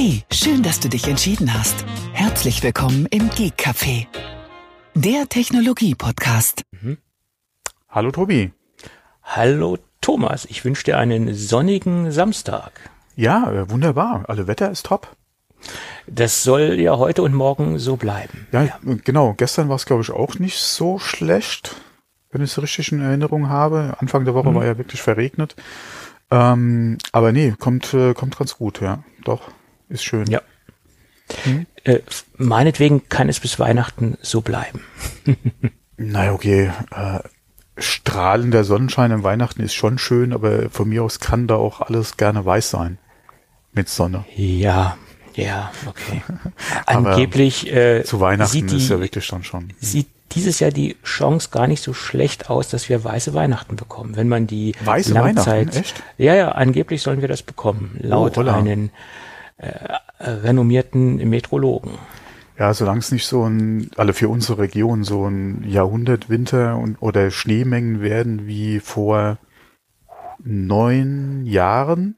Hey, schön, dass du dich entschieden hast. Herzlich willkommen im Geek Café, der Technologie-Podcast. Mhm. Hallo Tobi. Hallo Thomas. Ich wünsche dir einen sonnigen Samstag. Ja, äh, wunderbar. Alle Wetter ist top. Das soll ja heute und morgen so bleiben. Ja, ja. genau. Gestern war es, glaube ich, auch nicht so schlecht, wenn ich es richtig in Erinnerung habe. Anfang der Woche mhm. war ja wirklich verregnet. Ähm, aber nee, kommt, äh, kommt ganz gut, ja. Doch, ist schön. Ja. Hm? Äh, meinetwegen kann es bis Weihnachten so bleiben. naja, okay. Äh, strahlender Sonnenschein am Weihnachten ist schon schön, aber von mir aus kann da auch alles gerne weiß sein. Mit Sonne. Ja, ja, okay. Angeblich äh, zu Weihnachten die, ist ja wirklich dann schon. Sieht dieses Jahr die Chance gar nicht so schlecht aus, dass wir weiße Weihnachten bekommen. Wenn man die weiße Langzeit, Weihnachten, echt? Ja, ja, angeblich sollen wir das bekommen, laut oh, einen äh, renommierten Metrologen. Ja, solange es nicht so ein, alle für unsere Region so ein Jahrhundertwinter und oder Schneemengen werden wie vor neun Jahren,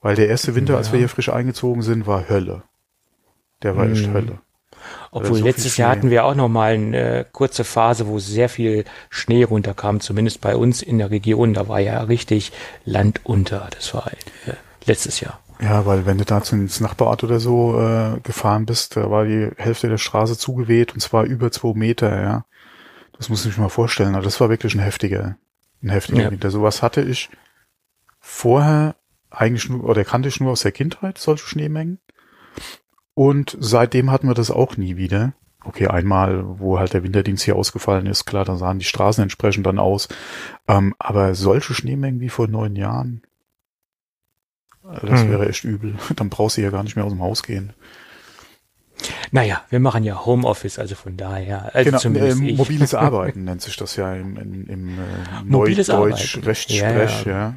weil der erste Winter, ja. als wir hier frisch eingezogen sind, war Hölle. Der war echt hm. Hölle. Obwohl so letztes Jahr hatten wir auch noch mal eine kurze Phase, wo sehr viel Schnee runterkam, zumindest bei uns in der Region. Da war ja richtig Land unter. Das war äh, letztes Jahr. Ja, weil wenn du da ins Nachbarort oder so äh, gefahren bist, da war die Hälfte der Straße zugeweht und zwar über zwei Meter, ja. Das muss ich mir mal vorstellen. Aber das war wirklich ein heftiger, ein heftiger ja. Winter. Sowas hatte ich vorher eigentlich nur, oder kannte ich nur aus der Kindheit, solche Schneemengen. Und seitdem hatten wir das auch nie wieder. Okay, einmal, wo halt der Winterdienst hier ausgefallen ist, klar, dann sahen die Straßen entsprechend dann aus. Ähm, aber solche Schneemengen wie vor neun Jahren, das hm. wäre echt übel. Dann brauchst du ja gar nicht mehr aus dem Haus gehen. Naja, wir machen ja Homeoffice, also von daher. Also genau, zumindest äh, mobiles Arbeiten nennt sich das ja im, im, im äh, Neudeutsch Rechtsprech, ja, ja.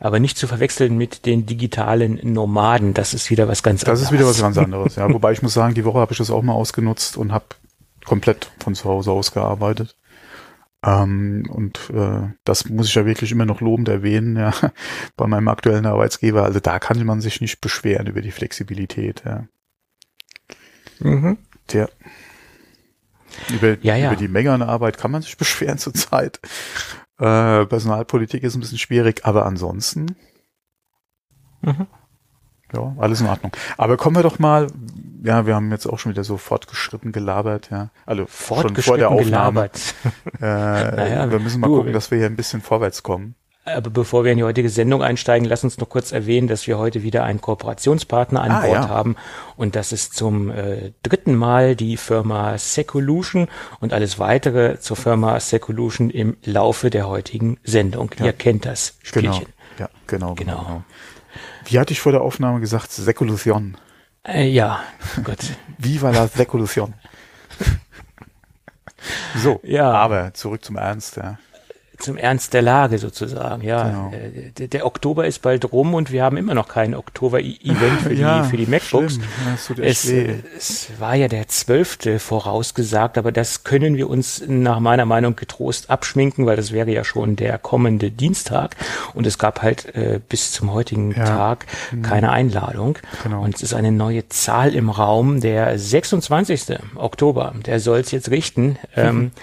Aber nicht zu verwechseln mit den digitalen Nomaden. Das ist wieder was ganz anderes. Das ist wieder was ganz anderes, ja. Wobei ich muss sagen, die Woche habe ich das auch mal ausgenutzt und habe komplett von zu Hause aus gearbeitet. Ähm, und äh, das muss ich ja wirklich immer noch lobend erwähnen, ja, bei meinem aktuellen Arbeitsgeber. Also da kann man sich nicht beschweren über die Flexibilität, ja. Mhm. Tja. Über, ja, ja. über die Menge an Arbeit kann man sich beschweren zurzeit. Äh, Personalpolitik ist ein bisschen schwierig, aber ansonsten. Mhm. Ja, alles in Ordnung. Aber kommen wir doch mal, ja, wir haben jetzt auch schon wieder so fortgeschritten gelabert, ja. Also schon vor der Aufnahme. äh, naja, wir müssen mal du, gucken, dass wir hier ein bisschen vorwärts kommen. Aber bevor wir in die heutige Sendung einsteigen, lass uns noch kurz erwähnen, dass wir heute wieder einen Kooperationspartner an ah, Bord ja. haben. Und das ist zum äh, dritten Mal die Firma Secolution und alles weitere zur Firma Secolution im Laufe der heutigen Sendung. Ja. Ihr kennt das Spielchen. Genau. Ja, genau, genau. genau. Wie hatte ich vor der Aufnahme gesagt? Secolution. Äh, ja, Gott. Viva la Secolution. so, ja. aber zurück zum Ernst, ja zum Ernst der Lage sozusagen. Ja, genau. Äh, der, der, Oktober ist bald rum und wir haben immer noch kein Oktober-Event für, ja, die, für die MacBooks. Es, es, war ja der zwölfte vorausgesagt, aber das können wir uns nach meiner Meinung getrost abschminken, weil das wäre ja schon der kommende Dienstag und es gab halt äh, bis zum heutigen ja. Tag mhm. keine Einladung. Genau. Und es ist eine neue Zahl im Raum, der 26. Oktober. Der soll es jetzt richten. Ähm,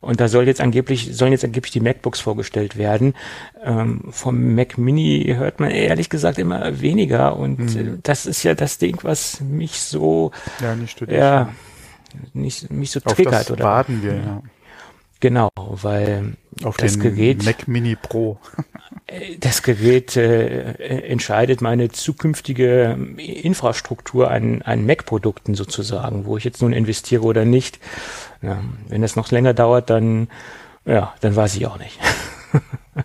Und da soll jetzt angeblich, sollen jetzt angeblich die MacBooks vorgestellt werden. Ähm, vom Mac Mini hört man ehrlich gesagt immer weniger. Und mhm. das ist ja das Ding, was mich so, ja, nicht, ja, nicht, mich so Auf triggert. Das oder? warten wir, ja. Genau, weil Auf das Gerät Mac Mini Pro. Äh, das Gerät äh, entscheidet meine zukünftige Infrastruktur an, an Mac-Produkten sozusagen, wo ich jetzt nun investiere oder nicht. Ja, wenn das noch länger dauert, dann ja, dann weiß ich auch nicht.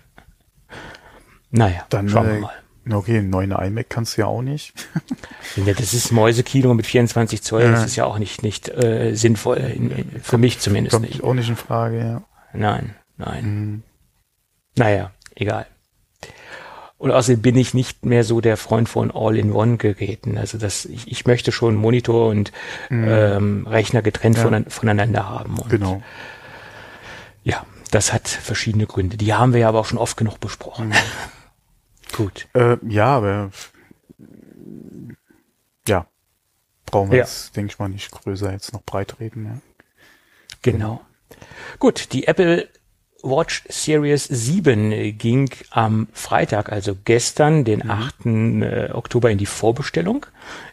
naja, dann schauen wir äh, mal. Okay, einen neuen iMac kannst du ja auch nicht. ja, das ist Mäusekino mit 24 Zoll, ja. das ist ja auch nicht, nicht äh, sinnvoll, in, in, für mich zumindest Kommt nicht. auch nicht in Frage, ja. Nein, nein. Mhm. Naja, egal. Und außerdem bin ich nicht mehr so der Freund von All-in-One-Geräten. Also das, ich, ich möchte schon Monitor und mhm. ähm, Rechner getrennt ja. von, voneinander haben. Und genau. Ja, das hat verschiedene Gründe. Die haben wir ja aber auch schon oft genug besprochen. Mhm. Gut. Äh, ja, aber ja, brauchen wir ja. jetzt, denke ich mal, nicht größer jetzt noch breit reden. Ja. Genau. Gut, die Apple Watch Series 7 ging am Freitag, also gestern, den 8. Mhm. Äh, Oktober in die Vorbestellung.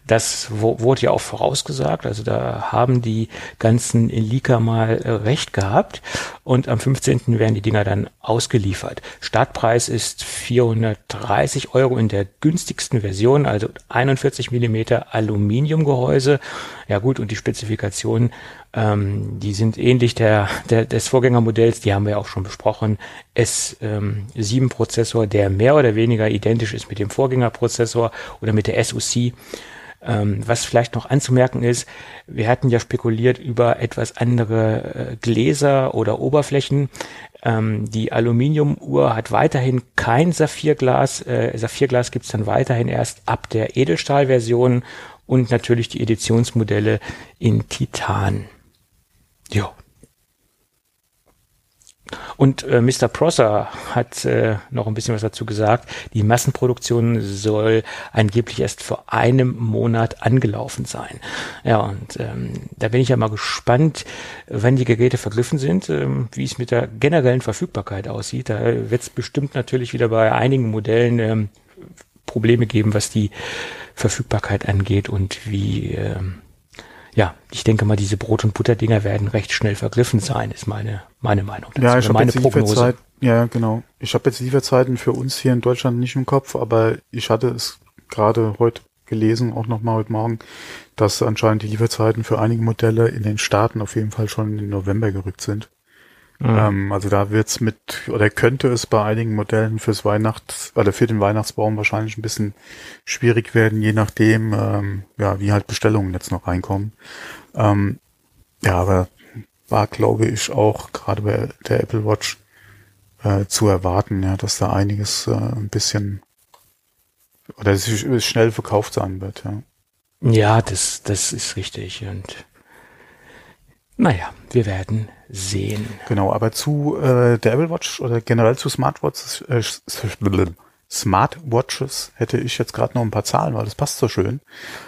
Das wurde ja auch vorausgesagt, also da haben die ganzen Leaker mal äh, recht gehabt und am 15. werden die Dinger dann ausgeliefert. Startpreis ist 430 Euro in der günstigsten Version, also 41 Millimeter Aluminiumgehäuse. Ja gut, und die Spezifikationen ähm, die sind ähnlich der, der, des Vorgängermodells, die haben wir auch schon besprochen. S7-Prozessor, ähm, der mehr oder weniger identisch ist mit dem Vorgängerprozessor oder mit der SoC. Ähm, was vielleicht noch anzumerken ist, wir hatten ja spekuliert über etwas andere äh, Gläser oder Oberflächen. Ähm, die Aluminiumuhr hat weiterhin kein Saphirglas. Äh, Saphirglas gibt's dann weiterhin erst ab der Edelstahlversion und natürlich die Editionsmodelle in Titan. Ja. Und äh, Mr. Prosser hat äh, noch ein bisschen was dazu gesagt. Die Massenproduktion soll angeblich erst vor einem Monat angelaufen sein. Ja, und ähm, da bin ich ja mal gespannt, wenn die Geräte vergriffen sind, ähm, wie es mit der generellen Verfügbarkeit aussieht. Da wird es bestimmt natürlich wieder bei einigen Modellen ähm, Probleme geben, was die Verfügbarkeit angeht und wie ähm, ja, ich denke mal, diese Brot- und Butterdinger werden recht schnell vergriffen sein, ist meine, meine Meinung. Dazu. Ja, ich habe jetzt Lieferzeit, ja, genau. Ich habe jetzt Lieferzeiten für uns hier in Deutschland nicht im Kopf, aber ich hatte es gerade heute gelesen, auch nochmal heute Morgen, dass anscheinend die Lieferzeiten für einige Modelle in den Staaten auf jeden Fall schon in November gerückt sind. Mhm. Ähm, also da wird's mit, oder könnte es bei einigen Modellen fürs Weihnachts, oder für den Weihnachtsbaum wahrscheinlich ein bisschen schwierig werden, je nachdem, ähm, ja, wie halt Bestellungen jetzt noch reinkommen. Ähm, ja, aber war, glaube ich, auch gerade bei der Apple Watch äh, zu erwarten, ja, dass da einiges äh, ein bisschen oder es schnell verkauft sein wird, ja. Ja, das, das ist richtig. Und naja, wir werden sehen. Genau, aber zu äh, der Apple Watch oder generell zu Smartwatches, äh, Smartwatches hätte ich jetzt gerade noch ein paar Zahlen, weil das passt so schön.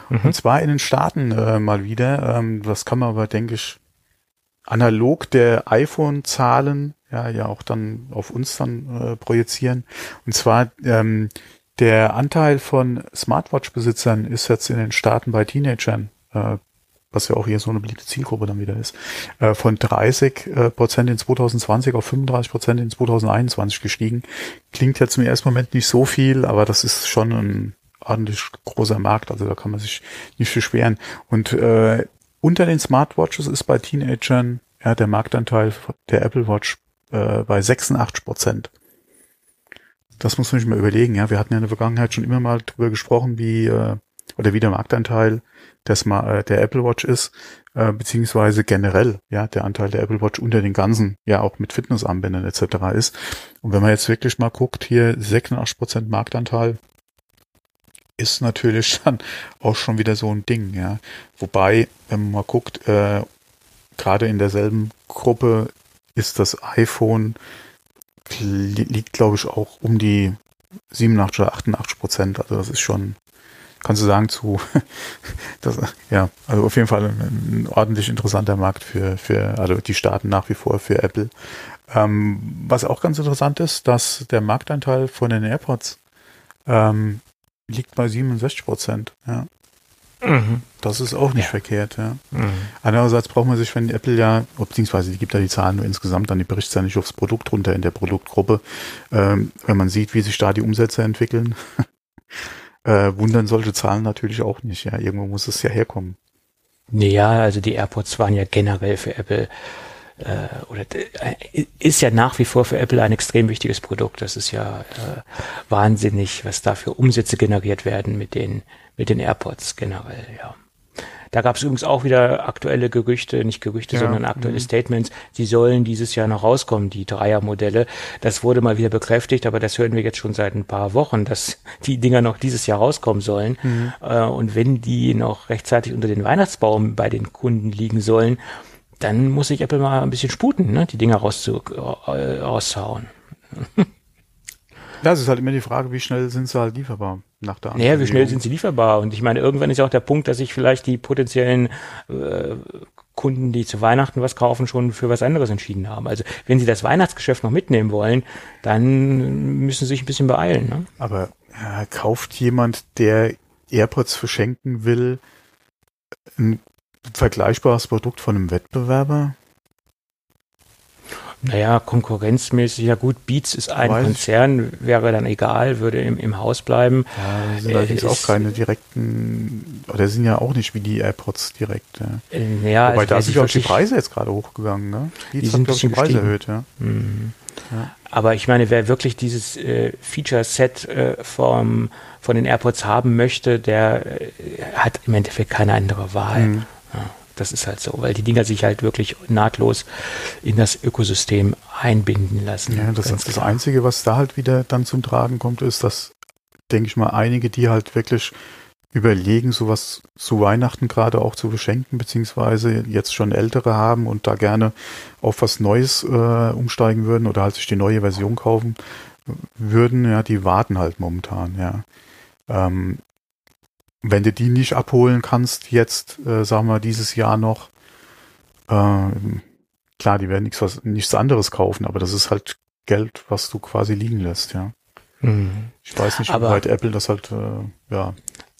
Mhm. Und zwar in den Staaten äh, mal wieder. Ähm, das kann man aber, denke ich, analog der iPhone-Zahlen ja ja auch dann auf uns dann äh, projizieren. Und zwar ähm, der Anteil von Smartwatch-Besitzern ist jetzt in den Staaten bei Teenagern äh, was ja auch hier so eine beliebte Zielgruppe dann wieder ist, äh, von 30 äh, Prozent in 2020 auf 35 Prozent in 2021 gestiegen. Klingt jetzt im ersten Moment nicht so viel, aber das ist schon ein ordentlich großer Markt, also da kann man sich nicht beschweren. Und äh, unter den Smartwatches ist bei Teenagern ja, der Marktanteil der Apple Watch äh, bei 86 Prozent. Das muss man sich mal überlegen. Ja, wir hatten ja in der Vergangenheit schon immer mal drüber gesprochen, wie äh, oder wie der Marktanteil des, äh, der Apple Watch ist, äh, beziehungsweise generell, ja, der Anteil der Apple Watch unter den ganzen, ja, auch mit Fitnessarmbändern etc. ist. Und wenn man jetzt wirklich mal guckt, hier 86% Marktanteil ist natürlich dann auch schon wieder so ein Ding, ja. Wobei, wenn man mal guckt, äh, gerade in derselben Gruppe ist das iPhone liegt, glaube ich, auch um die 87 oder 88 Prozent. Also das ist schon kannst du sagen, zu, das, ja, also auf jeden Fall ein, ein, ordentlich interessanter Markt für, für, also die Staaten nach wie vor für Apple. Ähm, was auch ganz interessant ist, dass der Marktanteil von den AirPods ähm, liegt bei 67 Prozent, ja. Mhm. Das ist auch nicht ja. verkehrt, ja. Mhm. Andererseits braucht man sich, wenn Apple ja, beziehungsweise die gibt da die Zahlen nur insgesamt, dann die berichtet ja nicht aufs Produkt runter in der Produktgruppe, ähm, wenn man sieht, wie sich da die Umsätze entwickeln, äh, wundern solche Zahlen natürlich auch nicht. Ja, irgendwo muss es ja herkommen. Naja, also die AirPods waren ja generell für Apple äh, oder äh, ist ja nach wie vor für Apple ein extrem wichtiges Produkt. Das ist ja äh, wahnsinnig, was da für Umsätze generiert werden mit den mit den AirPods generell. Ja. Da gab es übrigens auch wieder aktuelle Gerüchte, nicht Gerüchte, ja. sondern aktuelle mhm. Statements. Die sollen dieses Jahr noch rauskommen, die Dreiermodelle. Das wurde mal wieder bekräftigt, aber das hören wir jetzt schon seit ein paar Wochen, dass die Dinger noch dieses Jahr rauskommen sollen. Mhm. Äh, und wenn die noch rechtzeitig unter den Weihnachtsbaum bei den Kunden liegen sollen, dann muss sich Apple mal ein bisschen sputen, ne, die Dinger rauszu, äh, rauszuhauen. Ja, es ist halt immer die Frage, wie schnell sind sie halt lieferbar. Nach der Naja, wie schnell sind sie lieferbar? Und ich meine, irgendwann ist auch der Punkt, dass sich vielleicht die potenziellen äh, Kunden, die zu Weihnachten was kaufen, schon für was anderes entschieden haben. Also wenn sie das Weihnachtsgeschäft noch mitnehmen wollen, dann müssen sie sich ein bisschen beeilen. Ne? Aber äh, kauft jemand, der AirPods verschenken will, ein vergleichbares Produkt von einem Wettbewerber? Naja, konkurrenzmäßig, ja gut, Beats ist ein Weiß Konzern, wäre dann egal, würde im, im Haus bleiben. Ja, sind allerdings äh, auch keine direkten, oder sind ja auch nicht wie die AirPods direkt. Ja. Äh, ja Wobei da sind auch die Preise jetzt gerade hochgegangen, ne? Beats die sind hat, die Preise erhöht, ja. Mhm. ja. Aber ich meine, wer wirklich dieses äh, Feature-Set äh, vom, von den AirPods haben möchte, der äh, hat im Endeffekt keine andere Wahl. Mhm. Ja. Das ist halt so, weil die Dinger sich halt wirklich nahtlos in das Ökosystem einbinden lassen. Ja, das ist das Einzige, was da halt wieder dann zum Tragen kommt, ist, dass, denke ich mal, einige, die halt wirklich überlegen, sowas zu Weihnachten gerade auch zu beschenken, beziehungsweise jetzt schon ältere haben und da gerne auf was Neues äh, umsteigen würden oder halt sich die neue Version kaufen würden, ja, die warten halt momentan, ja. Ähm, wenn du die nicht abholen kannst, jetzt, äh, sagen wir, dieses Jahr noch, äh, klar, die werden nichts, was, nichts anderes kaufen, aber das ist halt Geld, was du quasi liegen lässt, ja. Mhm. Ich weiß nicht, wie weit Apple das halt, äh, ja.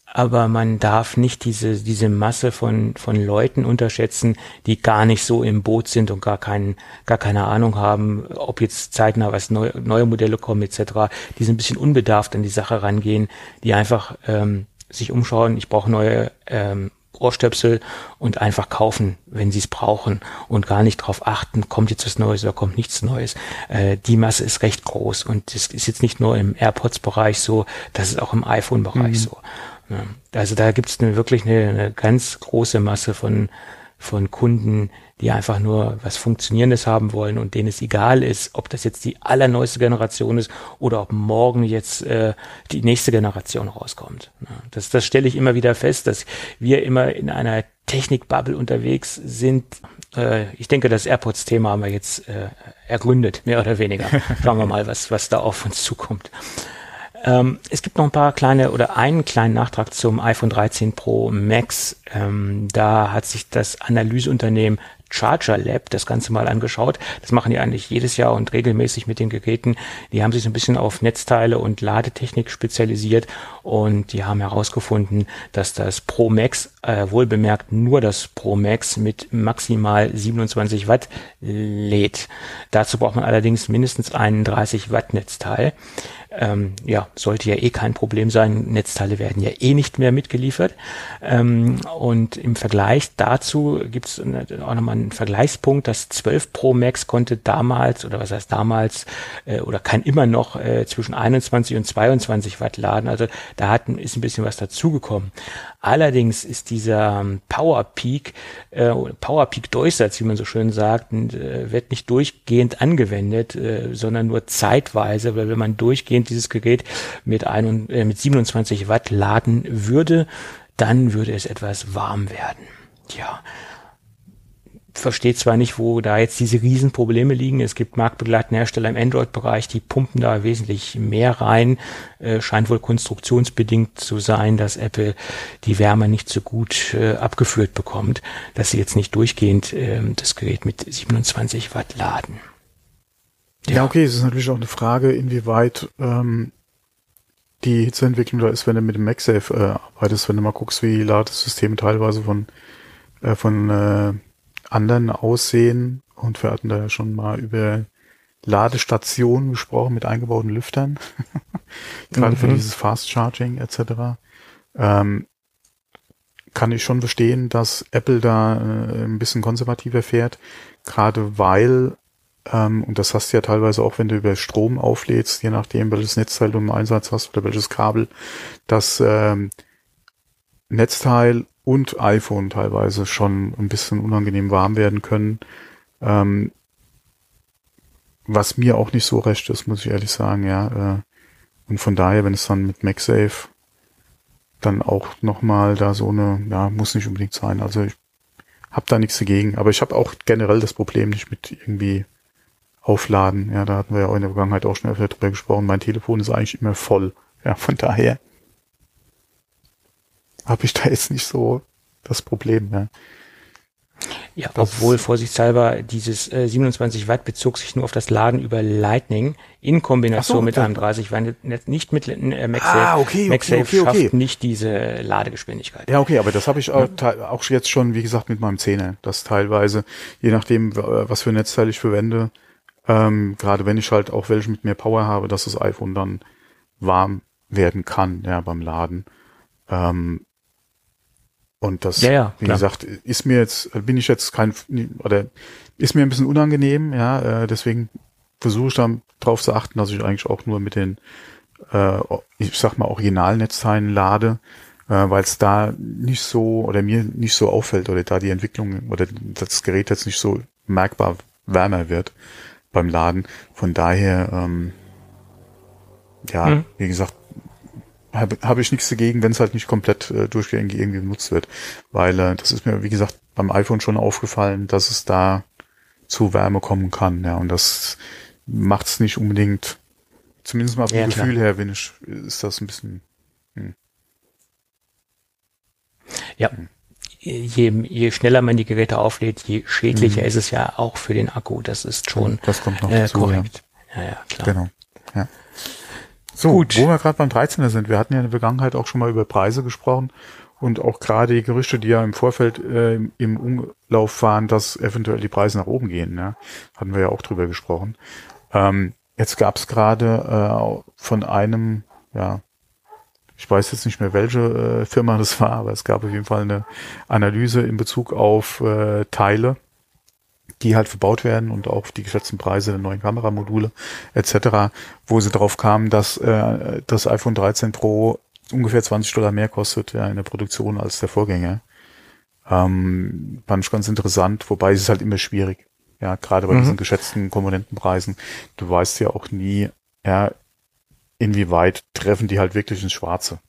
Aber man darf nicht diese, diese Masse von, von Leuten unterschätzen, die gar nicht so im Boot sind und gar keinen, gar keine Ahnung haben, ob jetzt zeitnah was neu, neue Modelle kommen, etc. Die sind ein bisschen unbedarft an die Sache rangehen, die einfach, ähm, sich umschauen, ich brauche neue ähm, Ohrstöpsel und einfach kaufen, wenn sie es brauchen und gar nicht darauf achten, kommt jetzt was Neues oder kommt nichts Neues. Äh, die Masse ist recht groß und das ist jetzt nicht nur im AirPods-Bereich so, das ist auch im iPhone-Bereich mhm. so. Ja, also da gibt es wirklich eine, eine ganz große Masse von von Kunden, die einfach nur was Funktionierendes haben wollen und denen es egal ist, ob das jetzt die allerneueste Generation ist oder ob morgen jetzt äh, die nächste Generation rauskommt. Das, das stelle ich immer wieder fest, dass wir immer in einer Technikbubble unterwegs sind. Äh, ich denke, das AirPods-Thema haben wir jetzt äh, ergründet, mehr oder weniger. Schauen wir mal, was, was da auf uns zukommt. Ähm, es gibt noch ein paar kleine oder einen kleinen Nachtrag zum iPhone 13 Pro Max. Ähm, da hat sich das Analyseunternehmen Charger Lab das Ganze mal angeschaut. Das machen die eigentlich jedes Jahr und regelmäßig mit den Geräten. Die haben sich so ein bisschen auf Netzteile und Ladetechnik spezialisiert und die haben herausgefunden, dass das Pro Max, äh, wohlbemerkt nur das Pro Max mit maximal 27 Watt lädt. Dazu braucht man allerdings mindestens ein 30 Watt Netzteil. Ähm, ja, sollte ja eh kein Problem sein. Netzteile werden ja eh nicht mehr mitgeliefert. Ähm, und im Vergleich dazu gibt es auch nochmal einen Vergleichspunkt. Das 12 Pro Max konnte damals, oder was heißt damals, äh, oder kann immer noch äh, zwischen 21 und 22 Watt laden. Also da hat, ist ein bisschen was dazugekommen. Allerdings ist dieser ähm, Power Peak, äh, Power Peak Durchsatz, wie man so schön sagt, äh, wird nicht durchgehend angewendet, äh, sondern nur zeitweise, weil wenn man durchgehend dieses Gerät mit, ein, äh, mit 27 Watt laden würde, dann würde es etwas warm werden. Ja, versteht zwar nicht, wo da jetzt diese Riesenprobleme liegen. Es gibt marktbegleitende Hersteller im Android-Bereich, die pumpen da wesentlich mehr rein. Äh, scheint wohl konstruktionsbedingt zu sein, dass Apple die Wärme nicht so gut äh, abgeführt bekommt, dass sie jetzt nicht durchgehend äh, das Gerät mit 27 Watt laden. Ja, ja okay, es ist natürlich auch eine Frage, inwieweit ähm, die Hitzeentwicklung da ist, wenn du mit dem MagSafe äh, arbeitest, wenn du mal guckst, wie Ladesysteme teilweise von äh, von äh, anderen aussehen. Und wir hatten da ja schon mal über Ladestationen gesprochen mit eingebauten Lüftern. Gerade mhm. für dieses Fast Charging etc. Ähm, kann ich schon verstehen, dass Apple da äh, ein bisschen konservativer fährt, gerade weil, ähm, und das hast du ja teilweise auch, wenn du über Strom auflädst, je nachdem, welches Netzteil du im Einsatz hast oder welches Kabel, das ähm, Netzteil und iPhone teilweise schon ein bisschen unangenehm warm werden können. Ähm, was mir auch nicht so recht ist, muss ich ehrlich sagen, ja. Äh, und von daher, wenn es dann mit MagSafe dann auch nochmal da so eine, ja, muss nicht unbedingt sein. Also ich habe da nichts dagegen. Aber ich habe auch generell das Problem nicht mit irgendwie aufladen. Ja, da hatten wir ja auch in der Vergangenheit auch schon öfter drüber gesprochen. Mein Telefon ist eigentlich immer voll. Ja, von daher habe ich da jetzt nicht so das Problem. Ja. Ja, das obwohl vorsichtshalber dieses äh, 27 Watt bezog sich nur auf das Laden über Lightning in Kombination so, mit einem 30 Watt, nicht mit äh, MagSafe. Ah, okay, MagSafe okay, okay, schafft nicht diese Ladegeschwindigkeit. Ja, okay, aber das habe ich auch, auch, jetzt schon, wie gesagt, mit meinem Zähne, dass teilweise, je nachdem, was für Netzteil ich verwende, ähm, gerade wenn ich halt auch welche mit mehr Power habe, dass das iPhone dann warm werden kann, ja, beim Laden. Ähm, und das, ja, ja, wie gesagt, ist mir jetzt, bin ich jetzt kein, oder ist mir ein bisschen unangenehm, ja, äh, deswegen versuche ich dann drauf zu achten, dass ich eigentlich auch nur mit den, äh, ich sag mal, Originalnetzteilen lade, äh, weil es da nicht so, oder mir nicht so auffällt, oder da die Entwicklung, oder das Gerät jetzt nicht so merkbar wärmer wird beim Laden. Von daher, ähm, ja, mhm. wie gesagt, habe hab ich nichts dagegen, wenn es halt nicht komplett äh, durchgängig irgendwie benutzt wird. Weil äh, das ist mir, wie gesagt, beim iPhone schon aufgefallen, dass es da zu Wärme kommen kann. Ja, und das macht es nicht unbedingt, zumindest mal vom ja, Gefühl her, wenn ich, ist das ein bisschen. Hm. Ja. Hm. Je, je schneller man die Geräte auflädt, je schädlicher mhm. ist es ja auch für den Akku. Das ist schon das kommt noch äh, dazu, korrekt. Ja. ja, ja, klar. Genau. Ja. So, Gut. wo wir gerade beim 13er sind, wir hatten ja in der Vergangenheit auch schon mal über Preise gesprochen und auch gerade die Gerüchte, die ja im Vorfeld äh, im Umlauf waren, dass eventuell die Preise nach oben gehen. Ja? Hatten wir ja auch drüber gesprochen. Ähm, jetzt gab es gerade äh, von einem, ja, ich weiß jetzt nicht mehr, welche äh, Firma das war, aber es gab auf jeden Fall eine Analyse in Bezug auf äh, Teile, die halt verbaut werden und auch die geschätzten Preise der neuen Kameramodule etc., wo sie darauf kamen, dass äh, das iPhone 13 Pro ungefähr 20 Dollar mehr kostet ja, in der Produktion als der Vorgänger. Ähm, fand ich ganz interessant, wobei es ist halt immer schwierig. Ja, gerade bei mhm. diesen geschätzten Komponentenpreisen. Du weißt ja auch nie, ja, inwieweit treffen die halt wirklich ins Schwarze.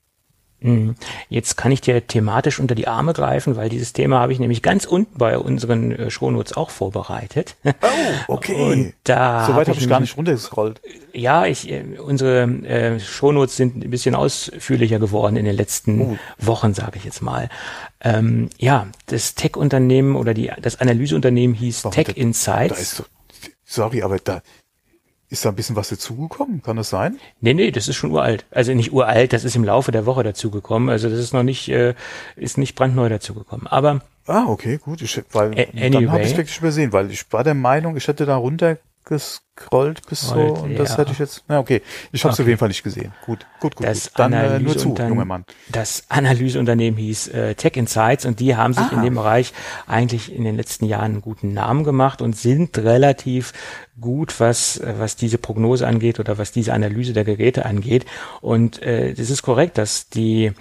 Mhm. Jetzt kann ich dir thematisch unter die Arme greifen, weil dieses Thema habe ich nämlich ganz unten bei unseren äh, Shownotes auch vorbereitet. Oh, okay. Und da Soweit habe ich, gar nicht runtergescrollt. Ja, ich, äh, unsere äh, Shownotes sind ein bisschen ausführlicher geworden in den letzten oh. Wochen, sage ich jetzt mal. Ähm, ja, das Tech-Unternehmen oder die, das Analyseunternehmen hieß Warum, Tech Insights. Da ist so, sorry, aber da, ist da ein bisschen was dazugekommen? Kann das sein? Nee, nee, das ist schon uralt. Also nicht uralt, das ist im Laufe der Woche dazugekommen. Also das ist noch nicht, äh, ist nicht brandneu dazugekommen. Aber. Ah, okay, gut. Ich, weil, anyway. dann habe ich wirklich übersehen, weil ich war der Meinung, ich hätte da runter gescrollt bis so und ja. das hätte ich jetzt. Na okay, ich habe es okay. auf jeden Fall nicht gesehen. Gut, gut, gut. Das gut. Dann äh, nur zu, junger Mann. Das Analyseunternehmen hieß äh, Tech Insights und die haben sich ah. in dem Bereich eigentlich in den letzten Jahren einen guten Namen gemacht und sind relativ gut, was was diese Prognose angeht oder was diese Analyse der Geräte angeht. Und äh, das ist korrekt, dass die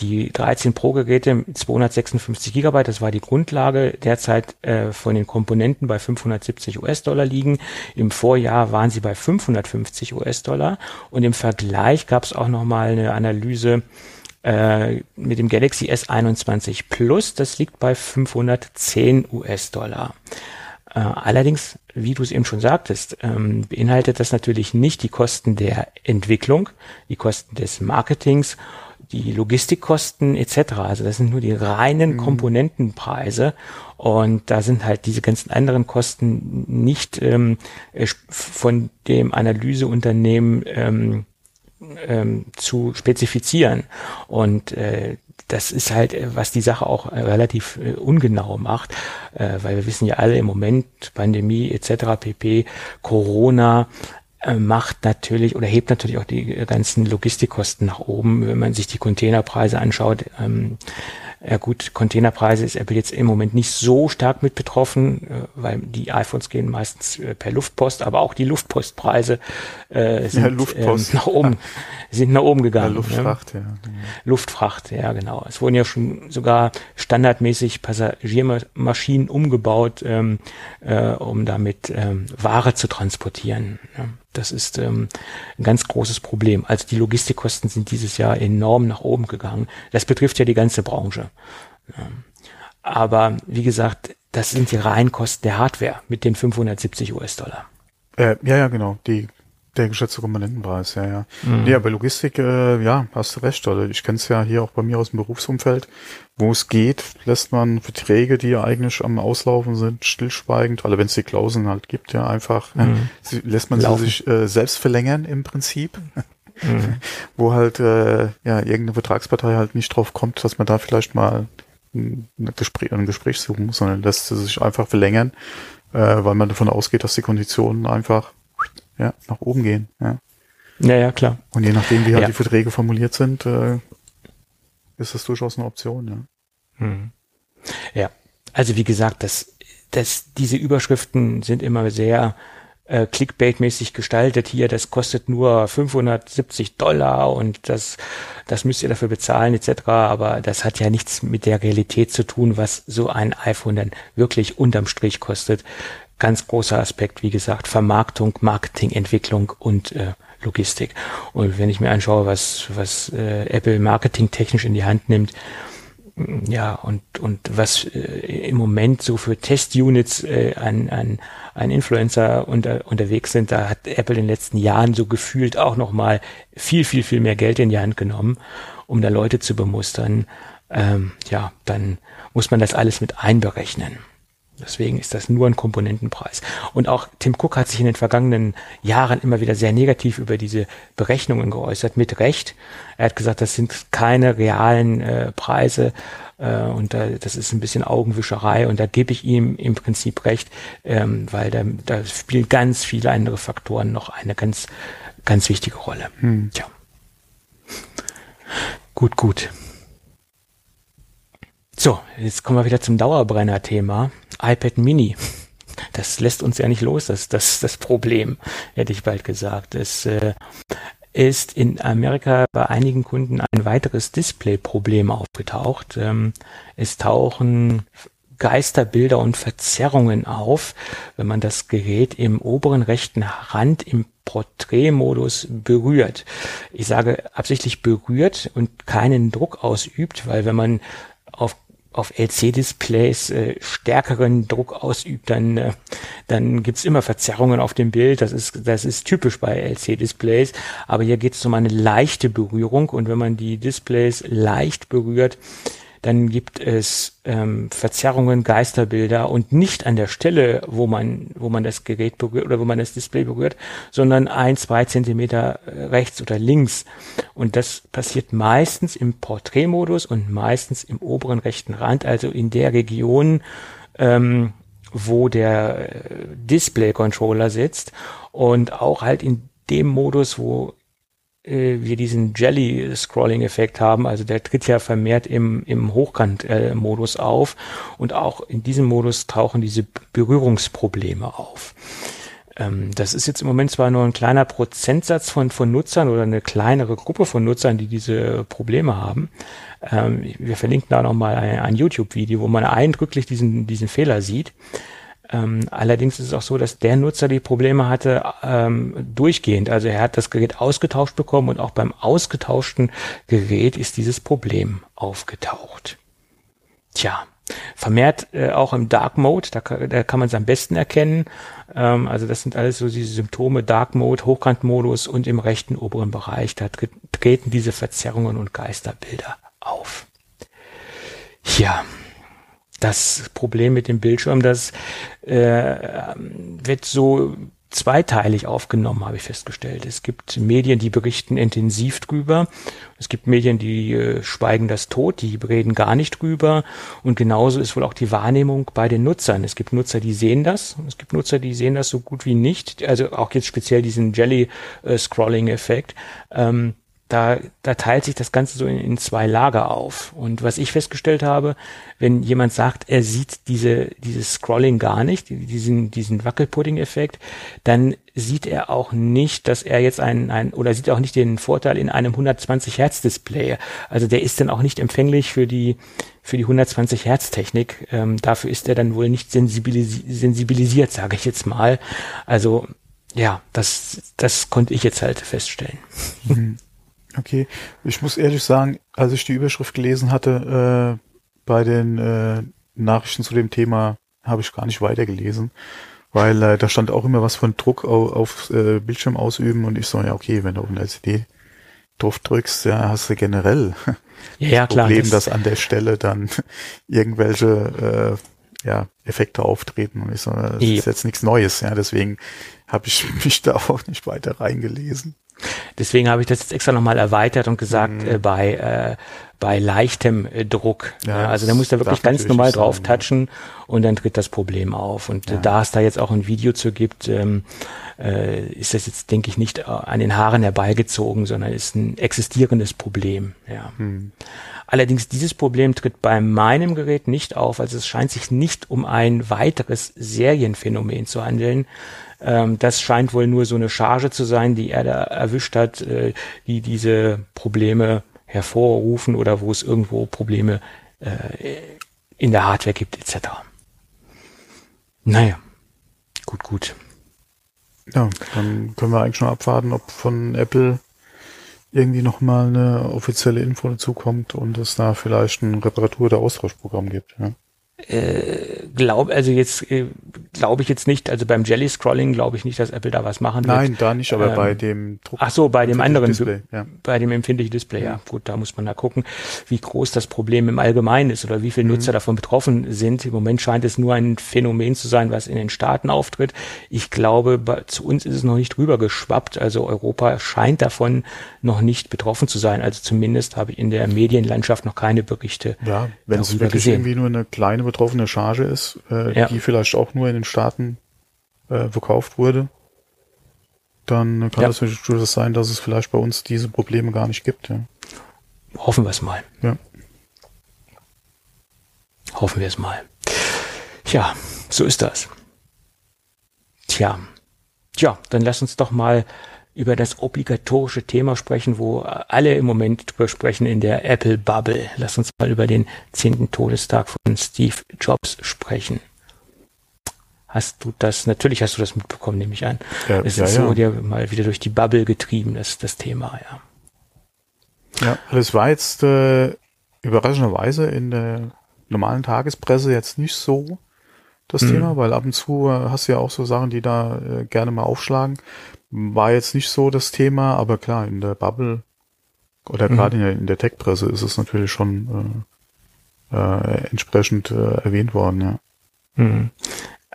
die 13 Pro Geräte 256 Gigabyte, das war die Grundlage, derzeit äh, von den Komponenten bei 570 US-Dollar liegen. Im Vorjahr waren sie bei 550 US-Dollar und im Vergleich gab es auch nochmal eine Analyse äh, mit dem Galaxy S21 Plus, das liegt bei 510 US-Dollar. Äh, allerdings, wie du es eben schon sagtest, ähm, beinhaltet das natürlich nicht die Kosten der Entwicklung, die Kosten des Marketings die Logistikkosten etc. Also das sind nur die reinen mhm. Komponentenpreise und da sind halt diese ganzen anderen Kosten nicht ähm, äh, von dem Analyseunternehmen ähm, ähm, zu spezifizieren. Und äh, das ist halt, äh, was die Sache auch äh, relativ äh, ungenau macht, äh, weil wir wissen ja alle im Moment Pandemie etc. pp, Corona, macht natürlich oder hebt natürlich auch die ganzen Logistikkosten nach oben, wenn man sich die Containerpreise anschaut. Ähm, ja gut, Containerpreise ist Apple jetzt im Moment nicht so stark mit betroffen, äh, weil die iPhones gehen meistens äh, per Luftpost, aber auch die Luftpostpreise äh, sind ja, ähm, nach oben sind nach oben gegangen. Ja, Luftfracht, ne? ja. Luftfracht, ja genau. Es wurden ja schon sogar standardmäßig Passagiermaschinen umgebaut, ähm, äh, um damit ähm, Ware zu transportieren. Ja. Das ist ähm, ein ganz großes Problem. Also die Logistikkosten sind dieses Jahr enorm nach oben gegangen. Das betrifft ja die ganze Branche. Ja. Aber wie gesagt, das sind die Reihenkosten der Hardware mit den 570 US-Dollar. Äh, ja, ja, genau. Die Der geschätzte Komponentenpreis, ja, ja. Mhm. Ja, bei Logistik, äh, ja, hast du recht. Also ich kenne es ja hier auch bei mir aus dem Berufsumfeld. Wo es geht, lässt man Verträge, die ja eigentlich am Auslaufen sind, stillschweigend, also wenn es die Klauseln halt gibt, ja, einfach, mhm. äh, lässt man Laufen. sie sich äh, selbst verlängern im Prinzip. Mhm. Wo halt äh, ja irgendeine Vertragspartei halt nicht drauf kommt, dass man da vielleicht mal ein Gespräch, ein Gespräch suchen muss, sondern lässt sie sich einfach verlängern, äh, weil man davon ausgeht, dass die Konditionen einfach ja, nach oben gehen. Ja. ja, ja, klar. Und je nachdem, wie halt ja. die Verträge formuliert sind, äh, ist das durchaus eine Option, ja. Hm. Ja, also wie gesagt, das, das, diese Überschriften sind immer sehr äh, Clickbait-mäßig gestaltet. Hier, das kostet nur 570 Dollar und das, das müsst ihr dafür bezahlen etc. Aber das hat ja nichts mit der Realität zu tun, was so ein iPhone dann wirklich unterm Strich kostet ganz großer Aspekt, wie gesagt, Vermarktung, Marketingentwicklung und äh, Logistik. Und wenn ich mir anschaue, was, was äh, Apple marketingtechnisch in die Hand nimmt, mm, ja, und, und was äh, im Moment so für Testunits äh, an, an, an Influencer unter, unterwegs sind, da hat Apple in den letzten Jahren so gefühlt auch nochmal viel, viel, viel mehr Geld in die Hand genommen, um da Leute zu bemustern. Ähm, ja, dann muss man das alles mit einberechnen. Deswegen ist das nur ein Komponentenpreis. Und auch Tim Cook hat sich in den vergangenen Jahren immer wieder sehr negativ über diese Berechnungen geäußert, mit Recht. Er hat gesagt, das sind keine realen äh, Preise äh, und äh, das ist ein bisschen Augenwischerei und da gebe ich ihm im Prinzip recht, ähm, weil da, da spielen ganz viele andere Faktoren noch eine ganz, ganz wichtige Rolle. Hm. Tja. Gut, gut. So, jetzt kommen wir wieder zum Dauerbrenner-Thema iPad Mini. Das lässt uns ja nicht los, das, das, das Problem, hätte ich bald gesagt. Es äh, ist in Amerika bei einigen Kunden ein weiteres Display-Problem aufgetaucht. Ähm, es tauchen Geisterbilder und Verzerrungen auf, wenn man das Gerät im oberen rechten Rand im Porträtmodus berührt. Ich sage absichtlich berührt und keinen Druck ausübt, weil wenn man auf auf LC-Displays äh, stärkeren Druck ausübt, dann, äh, dann gibt's immer Verzerrungen auf dem Bild. Das ist, das ist typisch bei LC-Displays. Aber hier geht es um eine leichte Berührung und wenn man die Displays leicht berührt, dann gibt es ähm, Verzerrungen, Geisterbilder und nicht an der Stelle, wo man, wo man das Gerät berührt oder wo man das Display berührt, sondern ein, zwei Zentimeter äh, rechts oder links. Und das passiert meistens im Porträtmodus und meistens im oberen rechten Rand, also in der Region, ähm, wo der äh, Display-Controller sitzt und auch halt in dem Modus, wo äh, wir diesen Jelly-Scrolling-Effekt haben. Also der tritt ja vermehrt im, im Hochkant-Modus auf und auch in diesem Modus tauchen diese Berührungsprobleme auf. Ähm, das ist jetzt im Moment zwar nur ein kleiner Prozentsatz von, von Nutzern oder eine kleinere Gruppe von Nutzern, die diese Probleme haben. Ähm, wir verlinken da nochmal ein, ein YouTube-Video, wo man eindrücklich diesen, diesen Fehler sieht. Ähm, allerdings ist es auch so, dass der Nutzer die Probleme hatte ähm, durchgehend. Also er hat das Gerät ausgetauscht bekommen und auch beim ausgetauschten Gerät ist dieses Problem aufgetaucht. Tja, vermehrt äh, auch im Dark Mode, da, da kann man es am besten erkennen. Ähm, also das sind alles so diese Symptome Dark Mode, Hochkantmodus und im rechten oberen Bereich, da treten diese Verzerrungen und Geisterbilder auf. Ja, das Problem mit dem Bildschirm, das äh, wird so zweiteilig aufgenommen, habe ich festgestellt. Es gibt Medien, die berichten intensiv drüber. Es gibt Medien, die äh, schweigen das tot, die reden gar nicht drüber. Und genauso ist wohl auch die Wahrnehmung bei den Nutzern. Es gibt Nutzer, die sehen das. Es gibt Nutzer, die sehen das so gut wie nicht. Also auch jetzt speziell diesen Jelly-Scrolling-Effekt. Ähm, da, da teilt sich das Ganze so in, in zwei Lager auf. Und was ich festgestellt habe, wenn jemand sagt, er sieht diese, dieses Scrolling gar nicht, diesen, diesen Wackelpudding-Effekt, dann sieht er auch nicht, dass er jetzt ein, ein, oder sieht auch nicht den Vorteil in einem 120 Hertz Display. Also der ist dann auch nicht empfänglich für die, für die 120 Hertz Technik. Ähm, dafür ist er dann wohl nicht sensibilisi sensibilisiert, sage ich jetzt mal. Also, ja, das, das konnte ich jetzt halt feststellen. Mhm. Okay, ich muss ehrlich sagen, als ich die Überschrift gelesen hatte, äh, bei den äh, Nachrichten zu dem Thema, habe ich gar nicht weitergelesen, weil äh, da stand auch immer was von Druck auf, auf äh, Bildschirm ausüben und ich so, ja okay, wenn du auf eine LCD drauf drückst, ja, hast du generell ja, ja, das Problem, das dass an der Stelle dann irgendwelche äh, ja, Effekte auftreten und ich so, das ja. ist jetzt nichts Neues, ja, deswegen habe ich mich da auch nicht weiter reingelesen. Deswegen habe ich das jetzt extra nochmal erweitert und gesagt, mhm. äh, bei, äh, bei leichtem äh, Druck. Ja, ja, also da muss da wirklich ganz normal drauf sein, touchen ja. und dann tritt das Problem auf. Und äh, da es da jetzt auch ein Video zu gibt, ähm, äh, ist das jetzt, denke ich, nicht äh, an den Haaren herbeigezogen, sondern ist ein existierendes Problem. Ja. Mhm. Allerdings dieses Problem tritt bei meinem Gerät nicht auf, also es scheint sich nicht um ein weiteres Serienphänomen zu handeln, ähm, das scheint wohl nur so eine Charge zu sein, die er da erwischt hat, äh, die diese Probleme hervorrufen oder wo es irgendwo Probleme äh, in der Hardware gibt, etc. Naja, gut, gut. Ja, dann können wir eigentlich schon abwarten, ob von Apple irgendwie nochmal eine offizielle Info dazu kommt und es da vielleicht ein Reparatur- oder Austauschprogramm gibt. Ja äh, glaube, also jetzt äh, glaube ich jetzt nicht, also beim Jelly Scrolling glaube ich nicht, dass Apple da was machen wird. Nein, da nicht, aber ähm, bei dem Druck. Ach so, bei dem anderen Display, ja. bei dem empfindlichen Display, ja. ja. Gut, da muss man da gucken, wie groß das Problem im Allgemeinen ist oder wie viele mhm. Nutzer davon betroffen sind. Im Moment scheint es nur ein Phänomen zu sein, was in den Staaten auftritt. Ich glaube, bei, zu uns ist es noch nicht rübergeschwappt. Also Europa scheint davon noch nicht betroffen zu sein. Also zumindest habe ich in der Medienlandschaft noch keine Berichte. Ja, wenn es wirklich gesehen. irgendwie nur eine kleine betroffene Charge ist, äh, ja. die vielleicht auch nur in den Staaten äh, verkauft wurde, dann kann ja. das durchaus sein, dass es vielleicht bei uns diese Probleme gar nicht gibt. Ja. Hoffen wir es mal. Ja. Hoffen wir es mal. Ja, so ist das. Tja. Tja, dann lass uns doch mal über das obligatorische Thema sprechen, wo alle im Moment drüber sprechen in der Apple Bubble. Lass uns mal über den zehnten Todestag von Steve Jobs sprechen. Hast du das, natürlich hast du das mitbekommen, nehme ich an. Ja, es ja, ist so ja. dir mal wieder durch die Bubble getrieben, das, das Thema, ja. Ja, das war jetzt äh, überraschenderweise in der normalen Tagespresse jetzt nicht so das hm. Thema, weil ab und zu äh, hast du ja auch so Sachen, die da äh, gerne mal aufschlagen. War jetzt nicht so das Thema, aber klar, in der Bubble oder mhm. gerade in der, in der Tech-Presse ist es natürlich schon äh, äh, entsprechend äh, erwähnt worden, ja. Mhm.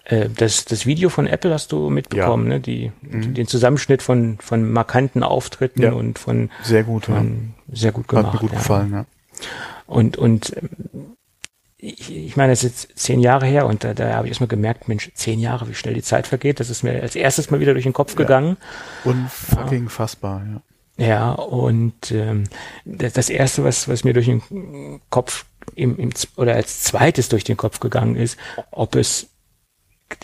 Äh, das, das Video von Apple hast du mitbekommen, ja. ne? Die, mhm. den Zusammenschnitt von, von markanten Auftritten ja. und von sehr gut, von, ja. sehr gut gemacht. Hat mir gut ja. gefallen, ja. Und, und ich, ich meine, das ist jetzt zehn Jahre her und da, da habe ich erstmal gemerkt, Mensch, zehn Jahre, wie schnell die Zeit vergeht. Das ist mir als erstes mal wieder durch den Kopf ja. gegangen. Unfucking ja. fassbar, ja. Ja, und ähm, das, das erste, was, was mir durch den Kopf im, im, oder als zweites durch den Kopf gegangen ist, ob es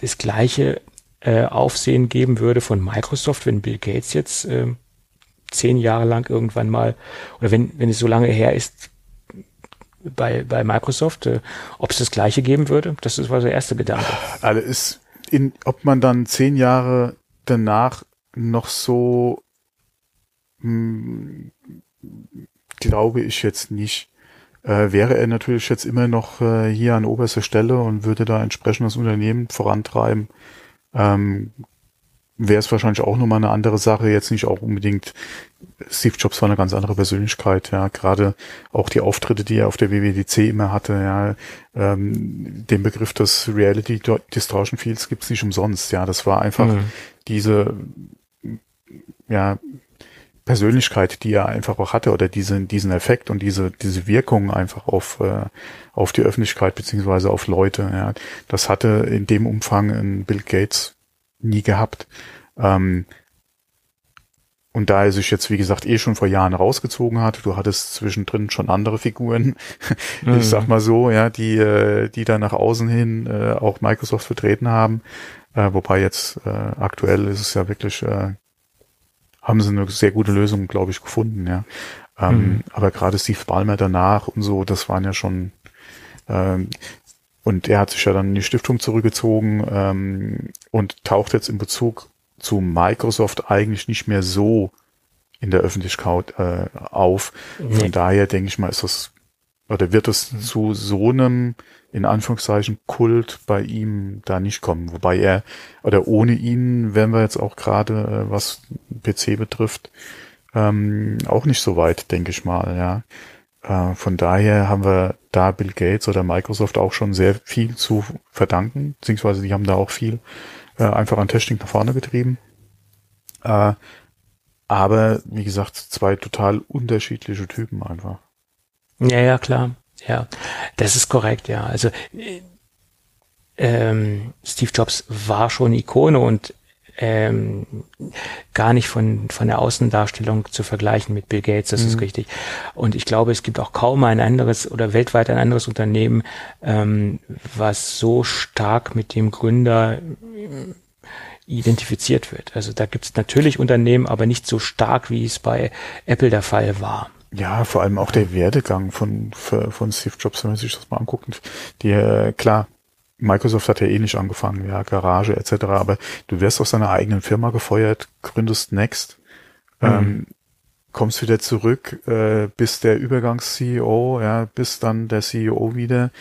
das gleiche äh, Aufsehen geben würde von Microsoft, wenn Bill Gates jetzt äh, zehn Jahre lang irgendwann mal, oder wenn, wenn es so lange her ist, bei, bei Microsoft, äh, ob es das gleiche geben würde. Das war der erste Gedanke. Also ist in, ob man dann zehn Jahre danach noch so mh, hm, glaube ich jetzt nicht. Äh, wäre er natürlich jetzt immer noch äh, hier an oberster Stelle und würde da entsprechend das Unternehmen vorantreiben, ähm, wäre es wahrscheinlich auch nochmal eine andere Sache, jetzt nicht auch unbedingt Steve Jobs war eine ganz andere Persönlichkeit, ja, gerade auch die Auftritte, die er auf der WWDC immer hatte, ja, ähm, den Begriff des Reality Distortion Fields gibt's nicht umsonst, ja, das war einfach mhm. diese, ja, Persönlichkeit, die er einfach auch hatte oder diese, diesen Effekt und diese, diese Wirkung einfach auf, äh, auf die Öffentlichkeit beziehungsweise auf Leute, ja, das hatte in dem Umfang ein Bill Gates nie gehabt. Ähm, und da er sich jetzt, wie gesagt, eh schon vor Jahren rausgezogen hat, du hattest zwischendrin schon andere Figuren, mhm. ich sag mal so, ja, die, äh, die da nach außen hin äh, auch Microsoft vertreten haben. Äh, wobei jetzt äh, aktuell ist es ja wirklich, äh, haben sie eine sehr gute Lösung, glaube ich, gefunden, ja. Ähm, mhm. Aber gerade Steve Ballmer danach und so, das waren ja schon ähm, und er hat sich ja dann in die Stiftung zurückgezogen ähm, und taucht jetzt in Bezug zu Microsoft eigentlich nicht mehr so in der Öffentlichkeit äh, auf. Nee. Von daher denke ich mal, ist das oder wird es mhm. zu so einem, in Anführungszeichen, Kult bei ihm da nicht kommen. Wobei er, oder ohne ihn wären wir jetzt auch gerade, äh, was PC betrifft, ähm, auch nicht so weit, denke ich mal, ja. Äh, von daher haben wir da Bill Gates oder Microsoft auch schon sehr viel zu verdanken, beziehungsweise die haben da auch viel äh, einfach an Testing nach vorne getrieben. Äh, aber wie gesagt, zwei total unterschiedliche Typen einfach. Ja, ja, klar. Ja, das ist korrekt, ja. Also ähm, Steve Jobs war schon Ikone und ähm, gar nicht von, von der Außendarstellung zu vergleichen mit Bill Gates, das mhm. ist richtig. Und ich glaube, es gibt auch kaum ein anderes oder weltweit ein anderes Unternehmen, ähm, was so stark mit dem Gründer ähm, identifiziert wird. Also da gibt es natürlich Unternehmen, aber nicht so stark, wie es bei Apple der Fall war. Ja, vor allem auch der Werdegang von, von Steve Jobs, wenn man sich das mal anguckt. Die, äh, klar, Microsoft hat ja eh nicht angefangen, ja, Garage etc., aber du wirst aus deiner eigenen Firma gefeuert, gründest Next, mhm. ähm, kommst wieder zurück, äh, bist der Übergangs-CEO, ja, bist dann der CEO wieder.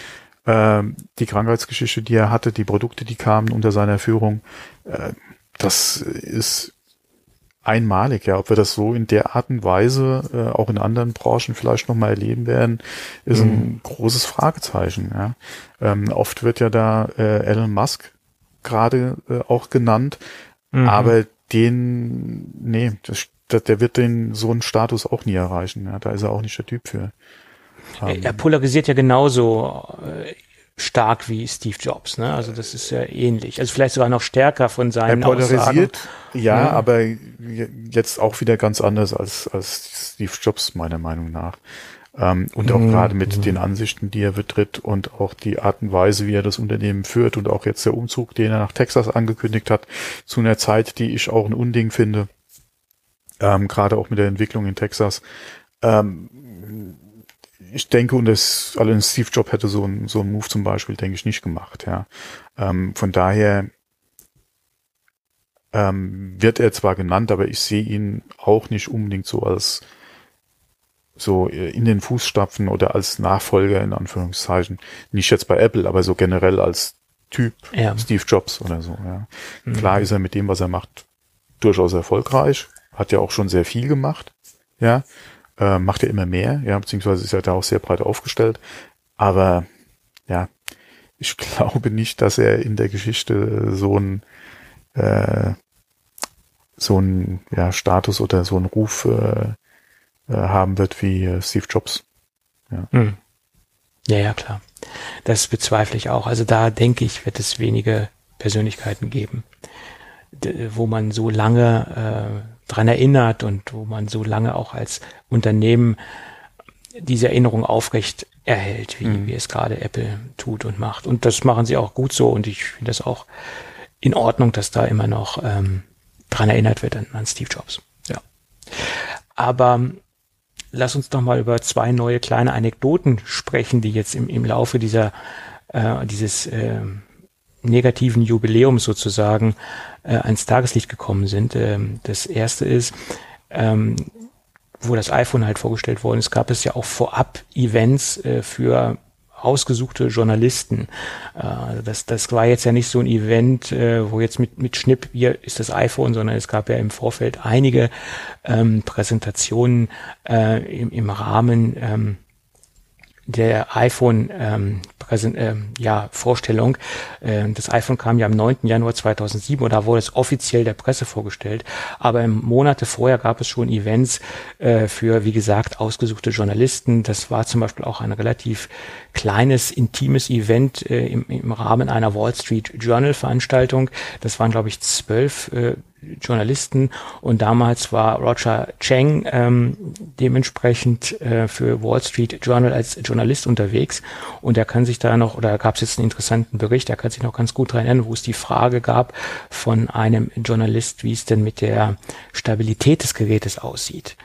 Ähm, die Krankheitsgeschichte, die er hatte, die Produkte, die kamen unter seiner Führung, äh, das ist einmalig, ja. Ob wir das so in der Art und Weise äh, auch in anderen Branchen vielleicht nochmal erleben werden, ist mhm. ein großes Fragezeichen, ja. Ähm, oft wird ja da äh, Elon Musk gerade äh, auch genannt, mhm. aber den, nee, das, der wird den so einen Status auch nie erreichen, ja. Da ist er auch nicht der Typ für. Ähm, er polarisiert ja genauso äh, stark wie Steve Jobs. Ne? Also das ist ja ähnlich. Also vielleicht sogar noch stärker von seinen Er polarisiert, Aussagen. ja, ja, aber jetzt auch wieder ganz anders als, als Steve Jobs, meiner Meinung nach. Ähm, und auch mhm. gerade mit den Ansichten, die er betritt und auch die Art und Weise, wie er das Unternehmen führt und auch jetzt der Umzug, den er nach Texas angekündigt hat, zu einer Zeit, die ich auch ein Unding finde. Ähm, gerade auch mit der Entwicklung in Texas. Ähm, ich denke, und das, also Steve Jobs hätte so ein, so ein Move zum Beispiel, denke ich, nicht gemacht, ja. Ähm, von daher ähm, wird er zwar genannt, aber ich sehe ihn auch nicht unbedingt so als so in den Fußstapfen oder als Nachfolger in Anführungszeichen. Nicht jetzt bei Apple, aber so generell als Typ ja. Steve Jobs oder so, ja. Mhm. Klar ist er mit dem, was er macht, durchaus erfolgreich. Hat ja auch schon sehr viel gemacht, ja äh, macht er immer mehr, ja, beziehungsweise ist er da auch sehr breit aufgestellt. Aber ja, ich glaube nicht, dass er in der Geschichte so ein äh, so ein ja, Status oder so einen Ruf äh, äh, haben wird wie äh, Steve Jobs. Ja. Hm. ja, ja, klar. Das bezweifle ich auch. Also da denke ich, wird es wenige Persönlichkeiten geben, wo man so lange äh, dran erinnert und wo man so lange auch als Unternehmen diese Erinnerung aufrecht erhält, wie, mhm. wie es gerade Apple tut und macht. Und das machen sie auch gut so und ich finde das auch in Ordnung, dass da immer noch ähm, dran erinnert wird an, an Steve Jobs. Ja. Aber lass uns doch mal über zwei neue kleine Anekdoten sprechen, die jetzt im, im Laufe dieser äh, dieses äh, negativen Jubiläum sozusagen äh, ans Tageslicht gekommen sind. Ähm, das erste ist, ähm, wo das iPhone halt vorgestellt worden ist, gab es ja auch vorab Events äh, für ausgesuchte Journalisten. Äh, das, das war jetzt ja nicht so ein Event, äh, wo jetzt mit, mit Schnipp, hier ist das iPhone, sondern es gab ja im Vorfeld einige ähm, Präsentationen äh, im, im Rahmen ähm, der iPhone ähm, Präsent, äh, ja, Vorstellung. Äh, das iPhone kam ja am 9. Januar 2007 und da wurde es offiziell der Presse vorgestellt. Aber im Monate vorher gab es schon Events äh, für, wie gesagt, ausgesuchte Journalisten. Das war zum Beispiel auch ein relativ kleines, intimes Event äh, im, im Rahmen einer Wall Street Journal Veranstaltung. Das waren, glaube ich, zwölf äh, Journalisten und damals war Roger Cheng ähm, dementsprechend äh, für Wall Street Journal als Journalist unterwegs und er kann sich da noch, oder gab es jetzt einen interessanten Bericht, er kann sich noch ganz gut daran erinnern, wo es die Frage gab von einem Journalist, wie es denn mit der Stabilität des Gerätes aussieht.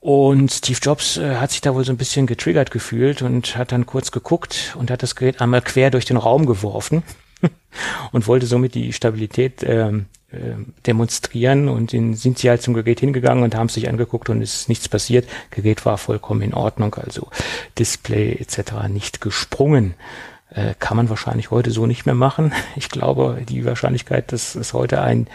Und Steve Jobs äh, hat sich da wohl so ein bisschen getriggert gefühlt und hat dann kurz geguckt und hat das Gerät einmal quer durch den Raum geworfen und wollte somit die Stabilität ähm, äh, demonstrieren und dann sind sie halt zum Gerät hingegangen und haben sich angeguckt und es ist nichts passiert. Gerät war vollkommen in Ordnung, also Display etc. nicht gesprungen. Äh, kann man wahrscheinlich heute so nicht mehr machen. Ich glaube, die Wahrscheinlichkeit, dass es heute ein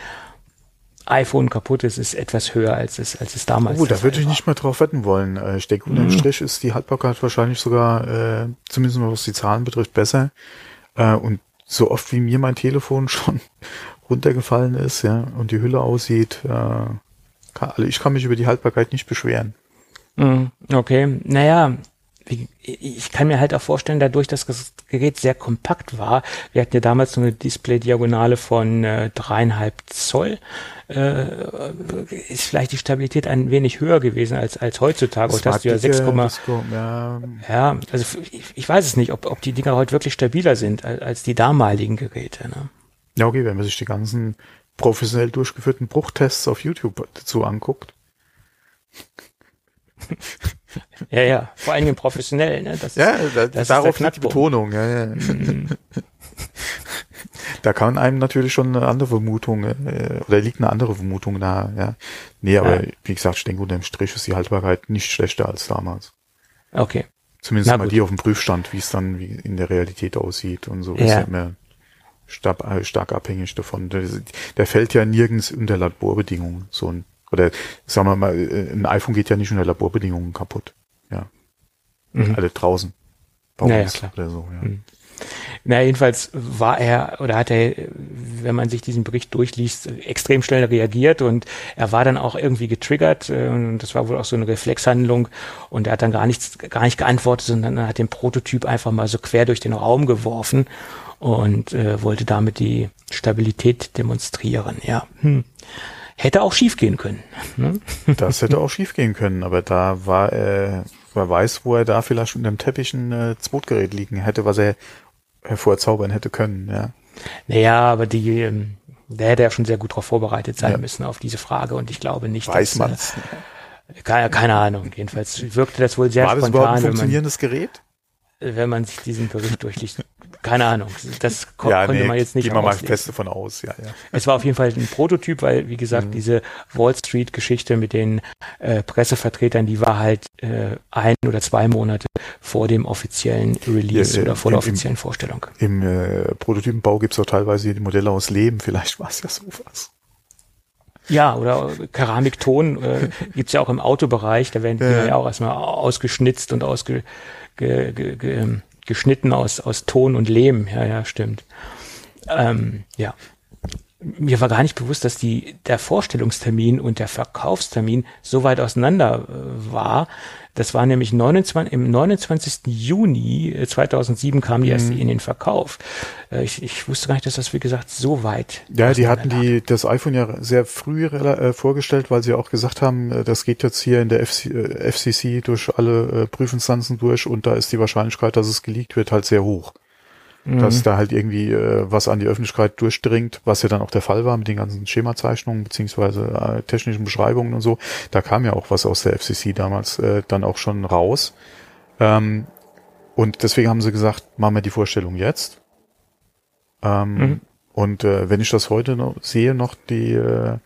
iPhone kaputt ist, ist etwas höher, als es, als es damals war. Oh, da würde ich nicht mehr drauf wetten wollen. Äh, ich denke, unterm mhm. Strich ist die Haltbarkeit wahrscheinlich sogar, äh, zumindest was die Zahlen betrifft, besser. Äh, und so oft wie mir mein Telefon schon runtergefallen ist, ja, und die Hülle aussieht, äh, kann, also ich kann mich über die Haltbarkeit nicht beschweren. Mhm. Okay, naja, ich kann mir halt auch vorstellen, dadurch, dass das Gerät sehr kompakt war, wir hatten ja damals so eine Display-Diagonale von äh, dreieinhalb Zoll, äh, ist vielleicht die Stabilität ein wenig höher gewesen als, als heutzutage. Heute hast du ja 6, ja. ja, also ich, ich, weiß es nicht, ob, ob die Dinger heute wirklich stabiler sind als, als die damaligen Geräte. Ne? Ja, okay, wenn man sich die ganzen professionell durchgeführten Bruchtests auf YouTube dazu anguckt. Ja, ja, vor allem professionell, ne? Das ja, ist, da, das darauf liegt die Betonung, ja, ja. Mhm. da kann einem natürlich schon eine andere Vermutung, äh, oder liegt eine andere Vermutung nahe, ja. Nee, aber ja. wie gesagt, ich denke, unter dem Strich ist die Haltbarkeit nicht schlechter als damals. Okay. Zumindest Na mal gut. die auf dem Prüfstand, wie es dann wie in der Realität aussieht und so. Ja. Ist ja immer stark, äh, stark abhängig davon. Der, der fällt ja nirgends unter Laborbedingungen, so ein oder sagen wir mal, äh, ein iPhone geht ja nicht unter Laborbedingungen kaputt. Ja. Mhm. Alle draußen. Bei naja, klar. Oder so, ja. Mhm. Na, jedenfalls war er oder hat er, wenn man sich diesen Bericht durchliest, extrem schnell reagiert und er war dann auch irgendwie getriggert äh, und das war wohl auch so eine Reflexhandlung und er hat dann gar nichts, gar nicht geantwortet, sondern er hat den Prototyp einfach mal so quer durch den Raum geworfen und äh, wollte damit die Stabilität demonstrieren. Ja. Hm. Hätte auch schief gehen können. Ne? Das hätte auch schief gehen können, aber da war er, wer weiß, wo er da vielleicht unter dem Teppich ein äh, Zwotgerät liegen hätte, was er hervorzaubern hätte können, ja. Naja, aber die, ähm, der hätte ja schon sehr gut darauf vorbereitet sein ja. müssen auf diese Frage und ich glaube nicht, weiß man Äh, keine, keine Ahnung. Jedenfalls wirkte das wohl sehr War spontan. War das überhaupt ein funktionierendes man, Gerät? wenn man sich diesen Bericht durchliest. Keine Ahnung, das ko ja, konnte nee, man jetzt nicht Gehen wir mal fest davon aus, ja, ja. Es war auf jeden Fall ein Prototyp, weil, wie gesagt, mhm. diese Wall Street-Geschichte mit den äh, Pressevertretern, die war halt äh, ein oder zwei Monate vor dem offiziellen Release äh, oder vor im, der offiziellen im, Vorstellung. Im äh, Prototypenbau gibt's auch teilweise die Modelle aus Leben, vielleicht war es ja sowas. Ja, oder Keramikton äh, gibt's ja auch im Autobereich, da werden die ja, ja auch erstmal ausgeschnitzt und ausge ge, ge, ge, ähm, geschnitten aus, aus Ton und Lehm. Ja, ja, stimmt. Ähm, ja. Mir war gar nicht bewusst, dass die, der Vorstellungstermin und der Verkaufstermin so weit auseinander äh, war. Das war nämlich 29, im 29. Juni 2007 äh, kam die erst mhm. in den Verkauf. Äh, ich, ich wusste gar nicht, dass das, wie gesagt, so weit. Ja, die hatten die, das iPhone ja sehr früh äh, vorgestellt, weil sie auch gesagt haben, das geht jetzt hier in der FC, äh, FCC durch alle äh, Prüfinstanzen durch und da ist die Wahrscheinlichkeit, dass es geleakt wird, halt sehr hoch mhm. dass da halt irgendwie äh, was an die Öffentlichkeit durchdringt, was ja dann auch der Fall war mit den ganzen Schemazeichnungen beziehungsweise äh, technischen Beschreibungen und so. Da kam ja auch was aus der FCC damals äh, dann auch schon raus. Ähm, und deswegen haben sie gesagt, machen wir die Vorstellung jetzt. Ähm, mhm. Und äh, wenn ich das heute noch sehe, noch die äh,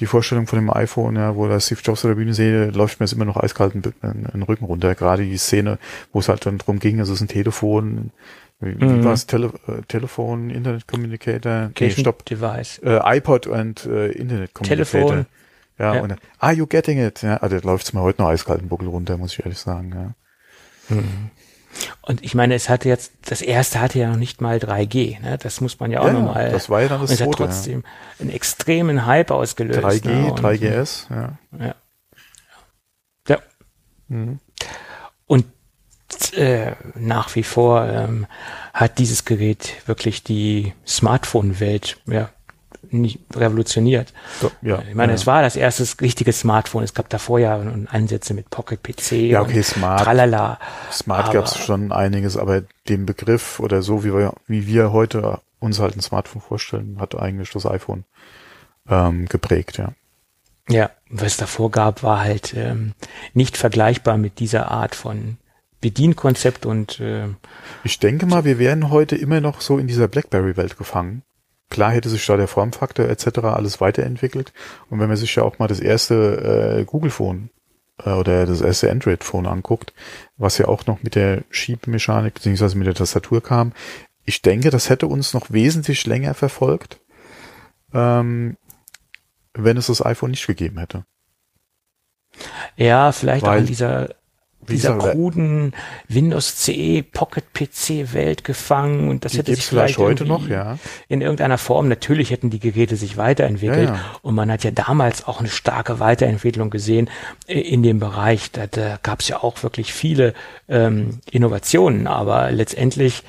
die Vorstellung von dem iPhone, ja, wo das Steve Jobs auf der Bühne sehe, läuft mir jetzt immer noch eiskalt den Rücken runter. Gerade die Szene, wo es halt dann drum ging, es ist ein Telefon, wie, mhm. wie war es? Tele äh, Telefon, Internet Communicator, nee, stopp. Device. Äh, iPod und äh, Internet Communicator. Telefon. Ja, ja. und are you getting it? Ja, also läuft's mir heute noch eiskalten Buckel runter, muss ich ehrlich sagen, ja. Mhm. Und ich meine, es hatte jetzt, das erste hatte ja noch nicht mal 3G, ne? Das muss man ja auch ja, nochmal. Das war ja dann das und es hat trotzdem ja. einen extremen Hype ausgelöst. 3G, ne? 3GS, ja. Ja. ja. Mhm. Und äh, nach wie vor ähm, hat dieses Gerät wirklich die Smartphone-Welt ja, nicht revolutioniert. So, ja, ich meine, ja. es war das erste richtige Smartphone. Es gab davor ja Ansätze mit Pocket PC ja, okay, und Smart, tralala. Smart gab es schon einiges, aber den Begriff oder so, wie wir, wie wir heute uns halt ein Smartphone vorstellen, hat eigentlich das iPhone ähm, geprägt, ja. Ja, was es davor gab, war halt ähm, nicht vergleichbar mit dieser Art von Bedienkonzept und äh, ich denke mal, wir wären heute immer noch so in dieser BlackBerry-Welt gefangen. klar hätte sich da der Formfaktor etc. alles weiterentwickelt. Und wenn man sich ja auch mal das erste äh, Google Phone äh, oder das erste Android Phone anguckt, was ja auch noch mit der Schiebmechanik beziehungsweise mit der Tastatur kam, ich denke, das hätte uns noch wesentlich länger verfolgt, ähm, wenn es das iPhone nicht gegeben hätte. Ja, vielleicht Weil, auch in dieser dieser kruden Windows CE Pocket PC Welt gefangen und das die hätte sich vielleicht heute noch, ja. In irgendeiner Form natürlich hätten die Geräte sich weiterentwickelt ja, ja. und man hat ja damals auch eine starke Weiterentwicklung gesehen äh, in dem Bereich. Da, da gab es ja auch wirklich viele ähm, Innovationen, aber letztendlich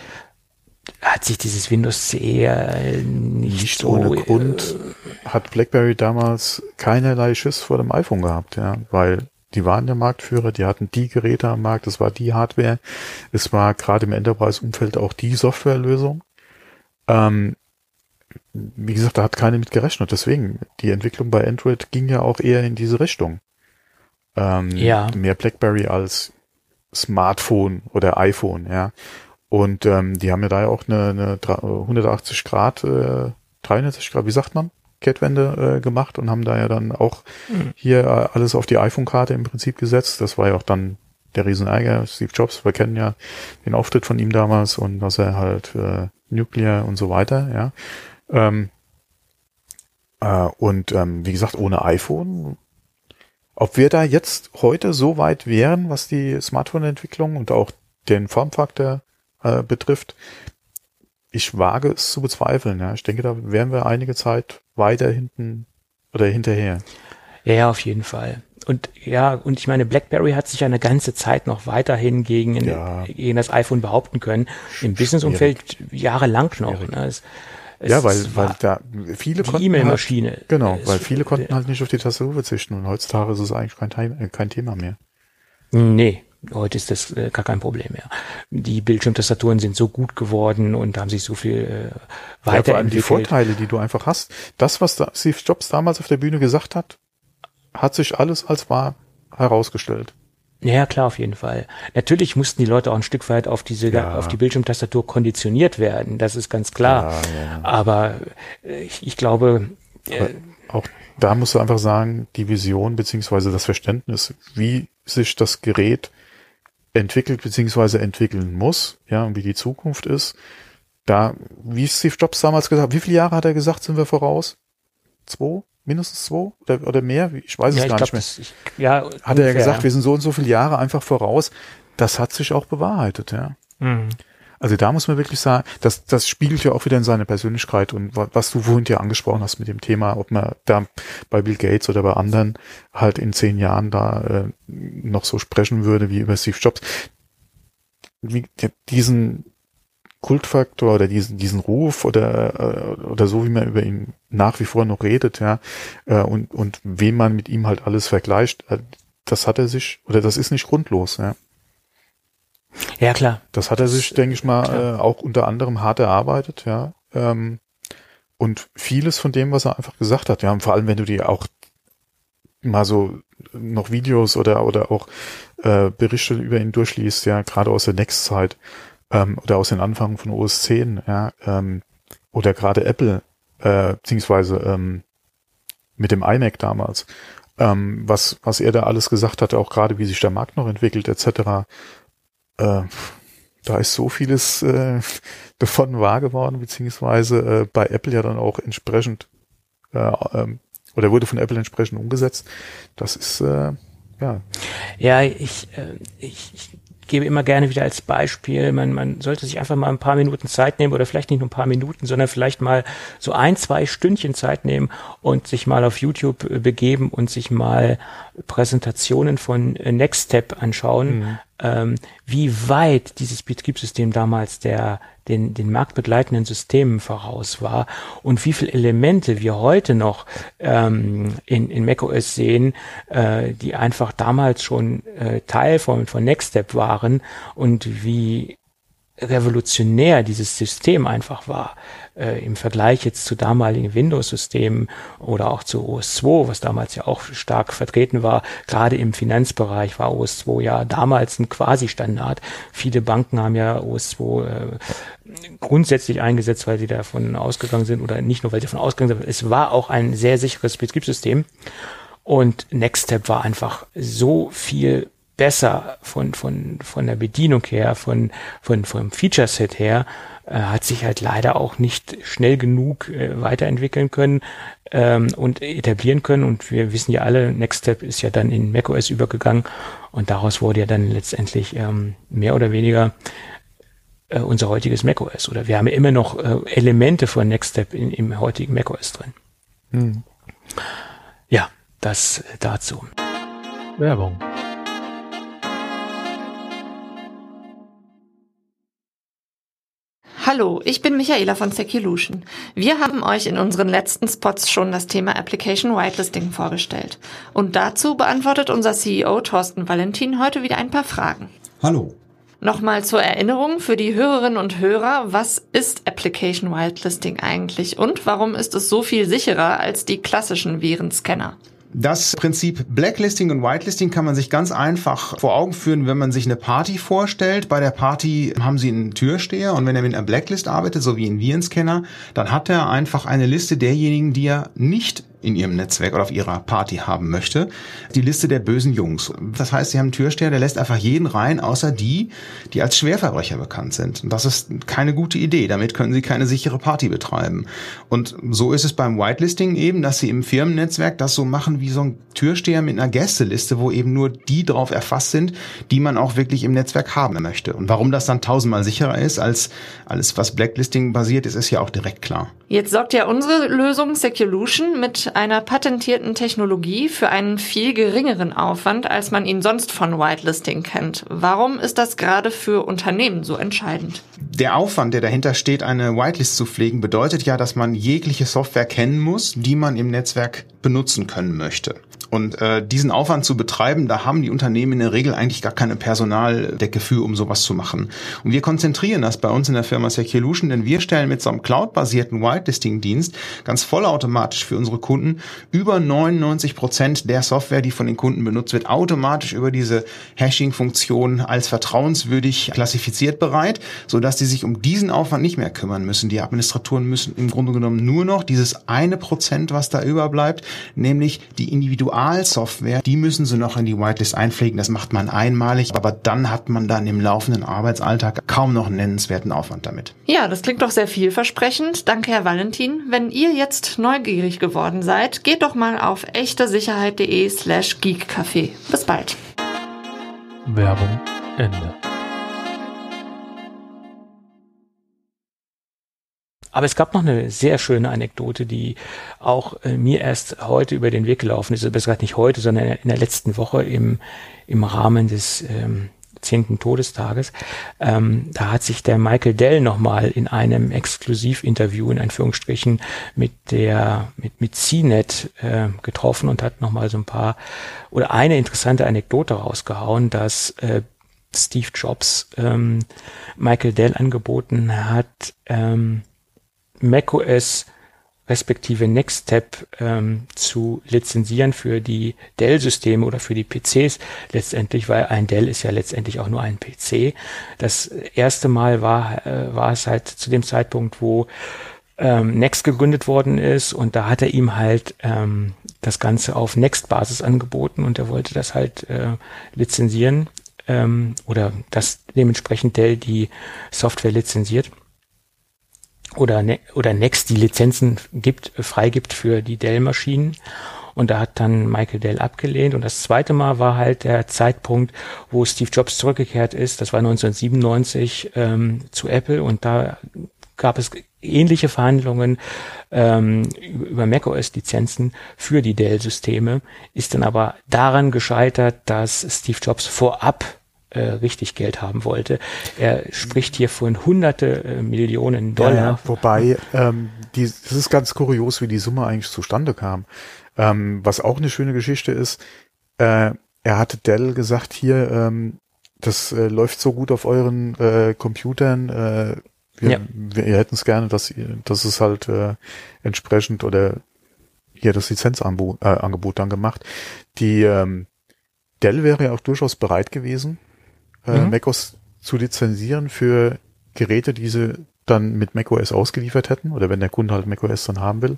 hat sich dieses Windows CE äh, nicht, nicht so, ohne Grund äh, hat BlackBerry damals keinerlei Schiss vor dem iPhone gehabt, ja, weil die waren der Marktführer, die hatten die Geräte am Markt, es war die Hardware, es war gerade im Enterprise-Umfeld auch die Softwarelösung. Ähm, wie gesagt, da hat keiner mit gerechnet. Deswegen, die Entwicklung bei Android ging ja auch eher in diese Richtung. Ähm, ja. Mehr BlackBerry als Smartphone oder iPhone, ja. Und ähm, die haben ja da ja auch eine, eine 180 Grad, äh, 360 Grad, wie sagt man? Kettwende äh, gemacht und haben da ja dann auch mhm. hier äh, alles auf die iPhone-Karte im Prinzip gesetzt. Das war ja auch dann der Rieseneiger, Steve Jobs. Wir kennen ja den Auftritt von ihm damals und dass er halt äh, Nuclear und so weiter, ja. Ähm, äh, und ähm, wie gesagt, ohne iPhone, ob wir da jetzt heute so weit wären, was die Smartphone-Entwicklung und auch den Formfaktor äh, betrifft, ich wage es zu bezweifeln. Ja. Ich denke, da wären wir einige Zeit weiter hinten oder hinterher. Ja, ja, auf jeden Fall. Und ja, und ich meine, BlackBerry hat sich eine ganze Zeit noch weiterhin gegen, ja. gegen das iPhone behaupten können. Im Businessumfeld jahrelang noch. Ne? Es, es ja, weil, weil da viele die konnten. E-Mail-Maschine. Halt, genau, weil viele konnten halt nicht auf die Tastatur verzichten und heutzutage ist es eigentlich kein, kein Thema mehr. Nee, Heute ist das äh, gar kein Problem mehr. Die Bildschirmtastaturen sind so gut geworden und haben sich so viel äh, weiterentwickelt. Ja, vor allem die Vorteile, die du einfach hast. Das, was da Steve Jobs damals auf der Bühne gesagt hat, hat sich alles als wahr herausgestellt. Ja, klar, auf jeden Fall. Natürlich mussten die Leute auch ein Stück weit auf diese, ja. auf die Bildschirmtastatur konditioniert werden. Das ist ganz klar. Ja, ja. Aber äh, ich, ich glaube, äh, auch da musst du einfach sagen, die Vision beziehungsweise das Verständnis, wie sich das Gerät entwickelt beziehungsweise entwickeln muss, ja, und wie die Zukunft ist. Da, wie Steve Jobs damals gesagt, wie viele Jahre hat er gesagt, sind wir voraus? Zwei? Mindestens zwei? Oder, oder mehr? Ich weiß ja, es gar glaub, nicht mehr. Ich, ja, hat ungefähr, er ja gesagt, wir sind so und so viele Jahre einfach voraus. Das hat sich auch bewahrheitet, ja. Mhm. Also da muss man wirklich sagen, das, das spiegelt ja auch wieder in seine Persönlichkeit und was du vorhin ja angesprochen hast mit dem Thema, ob man da bei Bill Gates oder bei anderen halt in zehn Jahren da äh, noch so sprechen würde wie über Steve Jobs. Wie, diesen Kultfaktor oder diesen, diesen Ruf oder, äh, oder so, wie man über ihn nach wie vor noch redet, ja, äh, und, und wem man mit ihm halt alles vergleicht, äh, das hat er sich, oder das ist nicht grundlos, ja. Ja, klar. Das hat er sich, denke ich mal, äh, auch unter anderem hart erarbeitet, ja. Ähm, und vieles von dem, was er einfach gesagt hat, ja, und vor allem, wenn du dir auch mal so noch Videos oder oder auch äh, Berichte über ihn durchliest, ja, gerade aus der Next-Zeit ähm, oder aus den Anfängen von OS 10, ja, ähm, oder gerade Apple, äh, beziehungsweise ähm, mit dem iMac damals, ähm, was was er da alles gesagt hat, auch gerade wie sich der Markt noch entwickelt etc äh, da ist so vieles äh, davon wahr geworden, beziehungsweise äh, bei Apple ja dann auch entsprechend äh, ähm, oder wurde von Apple entsprechend umgesetzt. Das ist äh, ja. Ja, ich, äh, ich, ich gebe immer gerne wieder als Beispiel, man, man sollte sich einfach mal ein paar Minuten Zeit nehmen oder vielleicht nicht nur ein paar Minuten, sondern vielleicht mal so ein, zwei Stündchen Zeit nehmen und sich mal auf YouTube äh, begeben und sich mal Präsentationen von äh, Nextstep anschauen, mhm. Ähm, wie weit dieses Betriebssystem damals der den, den marktbegleitenden Systemen voraus war und wie viele Elemente wir heute noch ähm, in, in macOS sehen, äh, die einfach damals schon äh, Teil von, von Nextstep waren und wie revolutionär dieses System einfach war, äh, im Vergleich jetzt zu damaligen Windows-Systemen oder auch zu OS2, was damals ja auch stark vertreten war, gerade im Finanzbereich war OS2 ja damals ein Quasi-Standard. Viele Banken haben ja OS2 äh, grundsätzlich eingesetzt, weil sie davon ausgegangen sind oder nicht nur, weil sie davon ausgegangen sind, es war auch ein sehr sicheres Betriebssystem. Und Nextstep war einfach so viel besser von, von, von der Bedienung her, von, von, vom Feature-Set her, äh, hat sich halt leider auch nicht schnell genug äh, weiterentwickeln können ähm, und etablieren können. Und wir wissen ja alle, Next Step ist ja dann in macOS übergegangen und daraus wurde ja dann letztendlich ähm, mehr oder weniger äh, unser heutiges macOS. Oder wir haben ja immer noch äh, Elemente von Next Step in, im heutigen macOS drin. Hm. Ja, das dazu. Werbung. Hallo, ich bin Michaela von Sekilution. Wir haben euch in unseren letzten Spots schon das Thema Application Whitelisting vorgestellt. Und dazu beantwortet unser CEO Thorsten Valentin heute wieder ein paar Fragen. Hallo. Nochmal zur Erinnerung für die Hörerinnen und Hörer, was ist Application Whitelisting eigentlich und warum ist es so viel sicherer als die klassischen Virenscanner? Das Prinzip Blacklisting und Whitelisting kann man sich ganz einfach vor Augen führen, wenn man sich eine Party vorstellt. Bei der Party haben Sie einen Türsteher und wenn er mit einer Blacklist arbeitet, so wie ein Virenscanner, dann hat er einfach eine Liste derjenigen, die er nicht in ihrem Netzwerk oder auf ihrer Party haben möchte. Die Liste der bösen Jungs. Das heißt, sie haben einen Türsteher, der lässt einfach jeden rein, außer die, die als Schwerverbrecher bekannt sind. Und das ist keine gute Idee. Damit können sie keine sichere Party betreiben. Und so ist es beim Whitelisting eben, dass sie im Firmennetzwerk das so machen wie so ein Türsteher mit einer Gästeliste, wo eben nur die drauf erfasst sind, die man auch wirklich im Netzwerk haben möchte. Und warum das dann tausendmal sicherer ist als alles, was Blacklisting basiert ist, ist ja auch direkt klar. Jetzt sorgt ja unsere Lösung Seculution mit einer patentierten Technologie für einen viel geringeren Aufwand, als man ihn sonst von Whitelisting kennt. Warum ist das gerade für Unternehmen so entscheidend? Der Aufwand, der dahinter steht, eine Whitelist zu pflegen, bedeutet ja, dass man jegliche Software kennen muss, die man im Netzwerk benutzen können möchte. Und äh, diesen Aufwand zu betreiben, da haben die Unternehmen in der Regel eigentlich gar keine Personaldecke für, um sowas zu machen. Und wir konzentrieren das bei uns in der Firma Seculution, denn wir stellen mit so einem cloud-basierten Whitelisting-Dienst ganz vollautomatisch für unsere Kunden über 99 Prozent der Software, die von den Kunden benutzt wird, automatisch über diese Hashing-Funktion als vertrauenswürdig klassifiziert bereit, sodass die sich um diesen Aufwand nicht mehr kümmern müssen. Die Administratoren müssen im Grunde genommen nur noch dieses eine Prozent, was da überbleibt, nämlich die Individualsoftware, die müssen sie noch in die Whitelist einpflegen. Das macht man einmalig, aber dann hat man dann im laufenden Arbeitsalltag kaum noch einen nennenswerten Aufwand damit. Ja, das klingt doch sehr vielversprechend. Danke, Herr Valentin. Wenn ihr jetzt neugierig geworden seid, geht doch mal auf echtersicherheit.de slash geekcafé. Bis bald. Werbung Ende. Aber es gab noch eine sehr schöne Anekdote, die auch äh, mir erst heute über den Weg gelaufen ist. Besser gesagt nicht heute, sondern in der letzten Woche im, im Rahmen des ähm, zehnten Todestages. Ähm, da hat sich der Michael Dell nochmal in einem Exklusivinterview in Anführungsstrichen mit der mit mit CNET äh, getroffen und hat nochmal so ein paar oder eine interessante Anekdote rausgehauen, dass äh, Steve Jobs ähm, Michael Dell angeboten hat, ähm, macOS respektive Nextstep ähm, zu lizenzieren für die Dell-Systeme oder für die PCs letztendlich, weil ein Dell ist ja letztendlich auch nur ein PC. Das erste Mal war, äh, war es halt zu dem Zeitpunkt, wo ähm, Next gegründet worden ist. Und da hat er ihm halt ähm, das Ganze auf Next-Basis angeboten. Und er wollte das halt äh, lizenzieren ähm, oder dass dementsprechend Dell die Software lizenziert oder, ne oder Next die Lizenzen gibt, freigibt für die Dell-Maschinen. Und da hat dann Michael Dell abgelehnt. Und das zweite Mal war halt der Zeitpunkt, wo Steve Jobs zurückgekehrt ist. Das war 1997 ähm, zu Apple. Und da gab es ähnliche Verhandlungen ähm, über macOS-Lizenzen für die Dell-Systeme. Ist dann aber daran gescheitert, dass Steve Jobs vorab äh, richtig Geld haben wollte. Er spricht hier von hunderte äh, Millionen Dollar. Ja, wobei, ähm, die, das ist ganz kurios, wie die Summe eigentlich zustande kam. Ähm, was auch eine schöne Geschichte ist, äh, er hatte Dell gesagt, hier, ähm, das äh, läuft so gut auf euren äh, Computern, äh, wir, ja. wir hätten es gerne, dass, dass es halt äh, entsprechend oder hier das Lizenzangebot äh, Angebot dann gemacht. Die ähm, Dell wäre ja auch durchaus bereit gewesen, äh, mhm. macOS zu lizenzieren für Geräte, die sie dann mit macOS ausgeliefert hätten oder wenn der Kunde halt macOS dann haben will,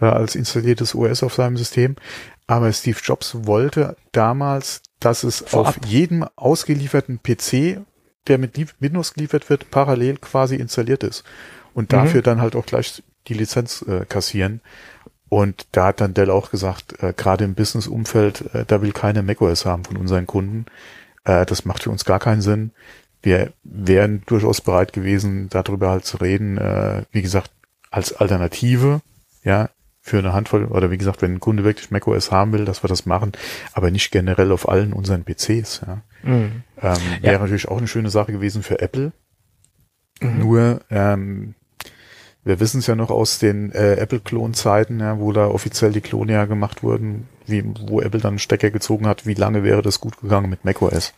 äh, als installiertes OS auf seinem System. Aber Steve Jobs wollte damals, dass es Vorab. auf jedem ausgelieferten PC, der mit Windows geliefert wird, parallel quasi installiert ist und mhm. dafür dann halt auch gleich die Lizenz äh, kassieren. Und da hat dann Dell auch gesagt, äh, gerade im Business-Umfeld, äh, da will keine macOS haben von unseren Kunden. Äh, das macht für uns gar keinen Sinn. Wir wären durchaus bereit gewesen, darüber halt zu reden, äh, wie gesagt, als Alternative, ja, für eine Handvoll, oder wie gesagt, wenn ein Kunde wirklich macOS haben will, dass wir das machen, aber nicht generell auf allen unseren PCs, ja. Mhm. Ähm, wäre ja. natürlich auch eine schöne Sache gewesen für Apple. Mhm. Nur, ähm, wir wissen es ja noch aus den äh, Apple-Klon-Zeiten, ja, wo da offiziell die Klone ja gemacht wurden, wie, wo Apple dann einen Stecker gezogen hat, wie lange wäre das gut gegangen mit macOS?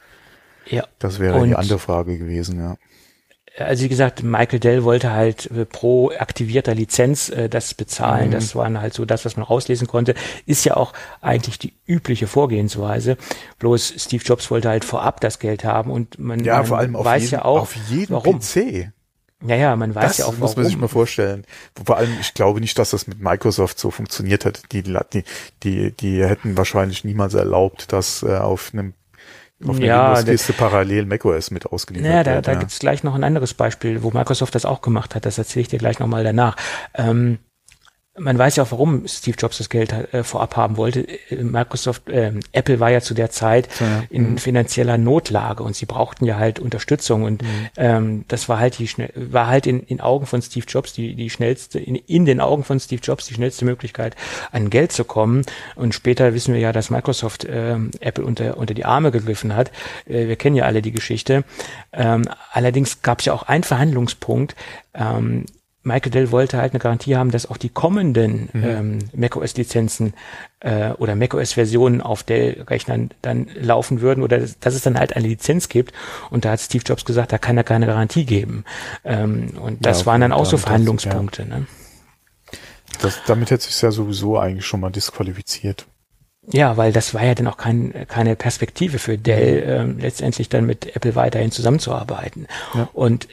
Ja. Das wäre Und die andere Frage gewesen, ja. Also wie gesagt, Michael Dell wollte halt äh, pro aktivierter Lizenz äh, das bezahlen. Mhm. Das waren halt so das, was man rauslesen konnte. Ist ja auch eigentlich die übliche Vorgehensweise. Bloß Steve Jobs wollte halt vorab das Geld haben und man, ja, man vor allem auf weiß jeden, ja auch, auf jeden warum. PC. Ja, ja, man weiß das ja auch, warum. muss man sich mal vorstellen. Vor allem, ich glaube nicht, dass das mit Microsoft so funktioniert hat. Die, die, die, die hätten wahrscheinlich niemals erlaubt, dass äh, auf einem auf einer ja, Windows-Kiste parallel macOS mit ausgeliefert naja, da, wird. Da ja. gibt's gleich noch ein anderes Beispiel, wo Microsoft das auch gemacht hat. Das erzähle ich dir gleich nochmal danach. Ähm, man weiß ja auch, warum Steve Jobs das Geld äh, vorab haben wollte. Äh, Microsoft, äh, Apple war ja zu der Zeit ja. in mhm. finanzieller Notlage und sie brauchten ja halt Unterstützung und mhm. ähm, das war halt die schnell, war halt in, in Augen von Steve Jobs die die schnellste in, in den Augen von Steve Jobs die schnellste Möglichkeit an Geld zu kommen und später wissen wir ja, dass Microsoft äh, Apple unter unter die Arme gegriffen hat. Äh, wir kennen ja alle die Geschichte. Ähm, allerdings gab es ja auch einen Verhandlungspunkt. Ähm, Michael Dell wollte halt eine Garantie haben, dass auch die kommenden mhm. ähm, macOS-Lizenzen äh, oder macOS-Versionen auf Dell-Rechnern dann laufen würden oder dass, dass, es dann halt eine Lizenz gibt. Und da hat Steve Jobs gesagt, da kann er keine Garantie geben. Ähm, und das ja, waren dann auch so Verhandlungspunkte. Ja. Ne? Das, damit hätte sich ja sowieso eigentlich schon mal disqualifiziert. Ja, weil das war ja dann auch kein, keine Perspektive für Dell, ähm, letztendlich dann mit Apple weiterhin zusammenzuarbeiten. Ja. Und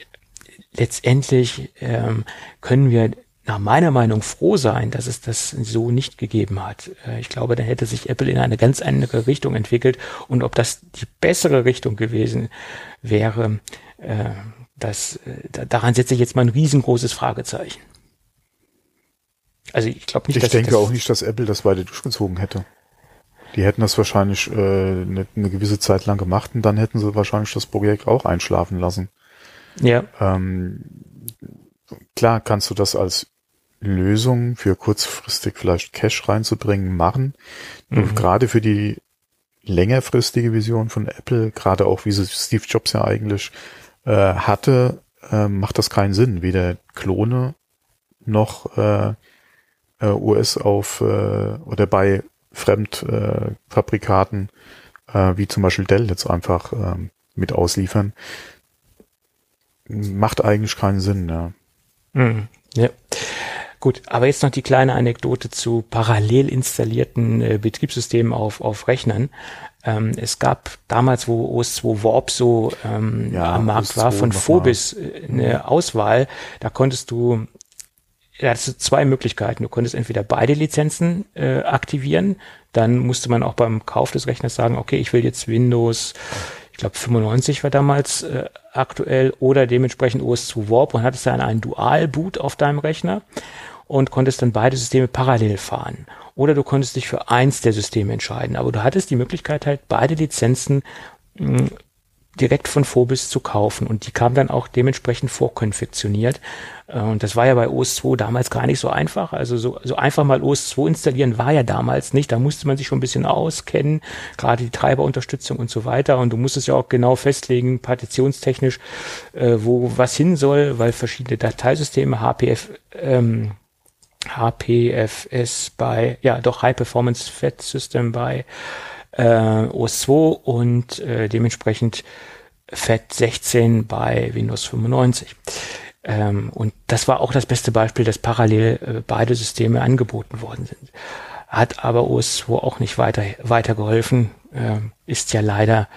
letztendlich ähm, können wir nach meiner Meinung froh sein, dass es das so nicht gegeben hat. Äh, ich glaube, dann hätte sich Apple in eine ganz andere Richtung entwickelt und ob das die bessere Richtung gewesen wäre, äh, das, äh, daran setze ich jetzt mal ein riesengroßes Fragezeichen. Also ich glaube nicht, ich dass denke das auch nicht, dass Apple das weiter durchgezogen hätte. Die hätten das wahrscheinlich äh, eine, eine gewisse Zeit lang gemacht und dann hätten sie wahrscheinlich das Projekt auch einschlafen lassen. Ja. Ähm, klar kannst du das als Lösung für kurzfristig vielleicht Cash reinzubringen machen. Mhm. gerade für die längerfristige Vision von Apple, gerade auch wie sie Steve Jobs ja eigentlich äh, hatte, äh, macht das keinen Sinn. Weder Klone noch äh, äh, US auf äh, oder bei Fremdfabrikaten äh, wie zum Beispiel Dell jetzt einfach äh, mit ausliefern macht eigentlich keinen Sinn, ja. Mhm. Ja. Gut, aber jetzt noch die kleine Anekdote zu parallel installierten äh, Betriebssystemen auf, auf Rechnern. Ähm, es gab damals, wo OS 2 Warp so ähm, ja, am Markt war, von Phobis äh, eine mhm. Auswahl. Da konntest du, da hattest du zwei Möglichkeiten. Du konntest entweder beide Lizenzen äh, aktivieren, dann musste man auch beim Kauf des Rechners sagen, okay, ich will jetzt Windows glaube 95 war damals äh, aktuell oder dementsprechend OS2 Warp und hattest dann einen Dual-Boot auf deinem Rechner und konntest dann beide Systeme parallel fahren. Oder du konntest dich für eins der Systeme entscheiden. Aber du hattest die Möglichkeit halt beide Lizenzen mh, direkt von Phobis zu kaufen und die kamen dann auch dementsprechend vorkonfektioniert. Äh, und das war ja bei OS 2 damals gar nicht so einfach. Also so, so einfach mal OS 2 installieren war ja damals nicht. Da musste man sich schon ein bisschen auskennen, gerade die Treiberunterstützung und so weiter. Und du musstest ja auch genau festlegen, partitionstechnisch, äh, wo was hin soll, weil verschiedene Dateisysteme, HPF, ähm, HPFS bei, ja doch High Performance Fat System bei äh, OS2 und äh, dementsprechend FAT16 bei Windows 95. Ähm, und das war auch das beste Beispiel, dass parallel äh, beide Systeme angeboten worden sind. Hat aber OS2 auch nicht weiter, weitergeholfen, ähm, ist ja leider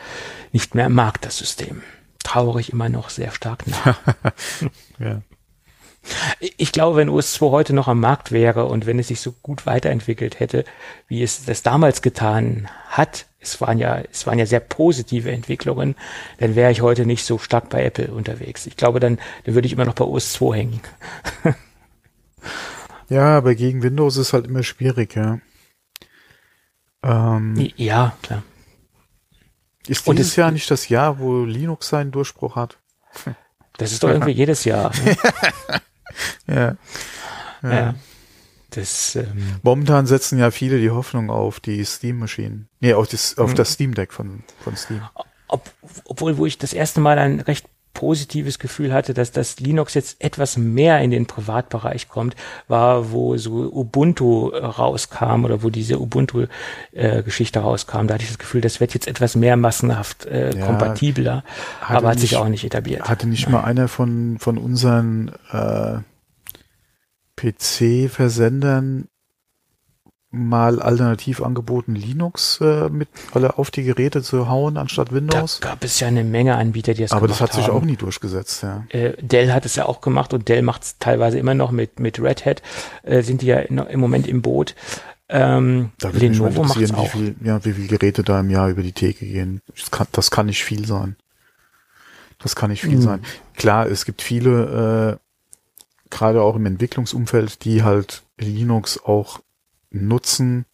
nicht mehr im Markt, das System. Traurig immer noch sehr stark nach. ja. Ich glaube, wenn OS2 heute noch am Markt wäre und wenn es sich so gut weiterentwickelt hätte, wie es das damals getan hat, es waren ja, es waren ja sehr positive Entwicklungen, dann wäre ich heute nicht so stark bei Apple unterwegs. Ich glaube, dann, dann würde ich immer noch bei OS2 hängen. ja, aber gegen Windows ist halt immer schwierig, ja. Ähm, ja, klar. Ist dieses Jahr nicht das Jahr, wo Linux seinen Durchbruch hat? Das ist doch irgendwie jedes Jahr. Ne? ja. ja. ja. Das, ähm Momentan setzen ja viele die Hoffnung auf die Steam-Maschinen. Nee, auf das, auf mhm. das Steam Deck von, von Steam. Ob, obwohl, wo ich das erste Mal ein recht positives Gefühl hatte, dass das Linux jetzt etwas mehr in den Privatbereich kommt, war, wo so Ubuntu rauskam oder wo diese Ubuntu-Geschichte äh, rauskam. Da hatte ich das Gefühl, das wird jetzt etwas mehr massenhaft äh, ja, kompatibler, aber hat nicht, sich auch nicht etabliert. Hatte nicht Nein. mal einer von, von unseren äh, PC-Versendern mal alternativ angeboten, Linux äh, mit alle auf die Geräte zu hauen anstatt Windows. Da gab es ja eine Menge Anbieter, die das Aber das hat sich auch nie durchgesetzt, ja. Äh, Dell hat es ja auch gemacht und Dell macht es teilweise immer noch mit mit Red Hat. Äh, sind die ja in, im Moment im Boot. Ähm, da würde mich interessieren, wie viel, ja, wie viele Geräte da im Jahr über die Theke gehen. Das kann, das kann nicht viel sein. Das kann nicht viel mhm. sein. Klar, es gibt viele, äh, gerade auch im Entwicklungsumfeld, die halt Linux auch nutzen.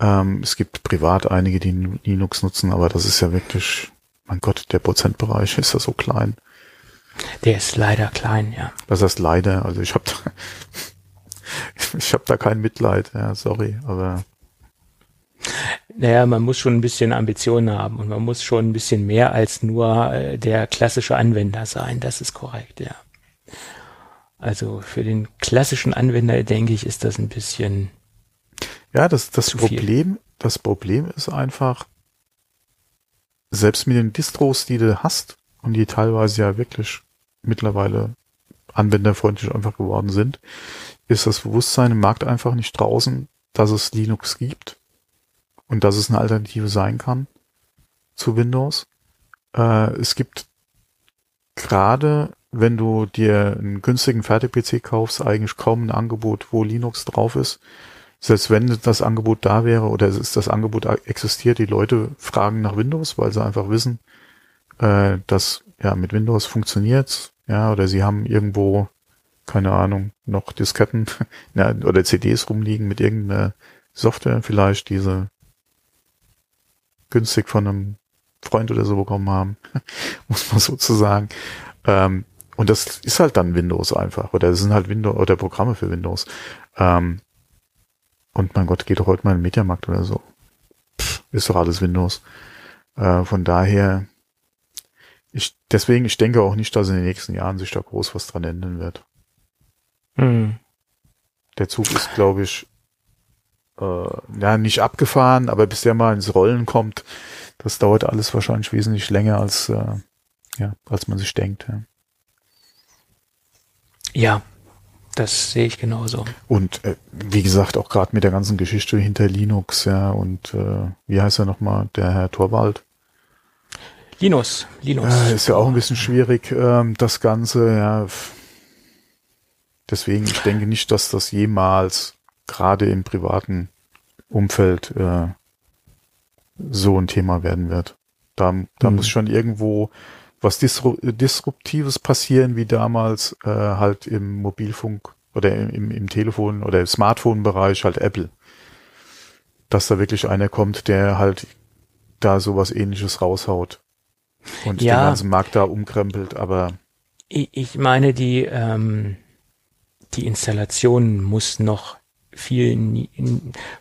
Ähm, es gibt privat einige, die Linux nutzen, aber das ist ja wirklich, mein Gott, der Prozentbereich ist ja so klein. Der ist leider klein, ja. Das heißt leider, also ich habe da, ich habe da kein Mitleid, ja, sorry, aber naja, man muss schon ein bisschen Ambitionen haben und man muss schon ein bisschen mehr als nur äh, der klassische Anwender sein. Das ist korrekt, ja. Also für den klassischen Anwender, denke ich, ist das ein bisschen. Ja, das, das Problem, viel. das Problem ist einfach, selbst mit den Distros, die du hast und die teilweise ja wirklich mittlerweile anwenderfreundlich einfach geworden sind, ist das Bewusstsein im Markt einfach nicht draußen, dass es Linux gibt und dass es eine Alternative sein kann zu Windows. Äh, es gibt gerade wenn du dir einen günstigen Fertig-PC kaufst, eigentlich kaum ein Angebot, wo Linux drauf ist. Selbst wenn das Angebot da wäre oder es ist das Angebot existiert, die Leute fragen nach Windows, weil sie einfach wissen, äh, dass ja mit Windows funktioniert's, ja, oder sie haben irgendwo keine Ahnung noch Disketten ja, oder CDs rumliegen mit irgendeiner Software vielleicht, diese günstig von einem Freund oder so bekommen haben, muss man sozusagen. Ähm, und das ist halt dann Windows einfach. Oder es sind halt Windows oder Programme für Windows. Ähm, und mein Gott, geht doch heute mal in den Mediamarkt oder so. Pff, ist doch alles Windows. Äh, von daher, ich, deswegen, ich denke auch nicht, dass in den nächsten Jahren sich da groß was dran ändern wird. Hm. Der Zug ist, glaube ich, äh, ja, nicht abgefahren, aber bis der mal ins Rollen kommt, das dauert alles wahrscheinlich wesentlich länger als, äh, ja, als man sich denkt. Ja. Ja, das sehe ich genauso. Und äh, wie gesagt, auch gerade mit der ganzen Geschichte hinter Linux, ja, und äh, wie heißt er nochmal, der Herr Torwald? Linus, Linus. Äh, ist ja auch ein bisschen schwierig, ähm, das Ganze, ja. Deswegen, ich denke nicht, dass das jemals gerade im privaten Umfeld äh, so ein Thema werden wird. Da, da mhm. muss schon irgendwo was Disruptives passieren, wie damals äh, halt im Mobilfunk oder im, im Telefon oder im Smartphone-Bereich halt Apple. Dass da wirklich einer kommt, der halt da sowas ähnliches raushaut und ja, den ganzen Markt da umkrempelt, aber ich, ich meine, die, ähm, die Installation muss noch viel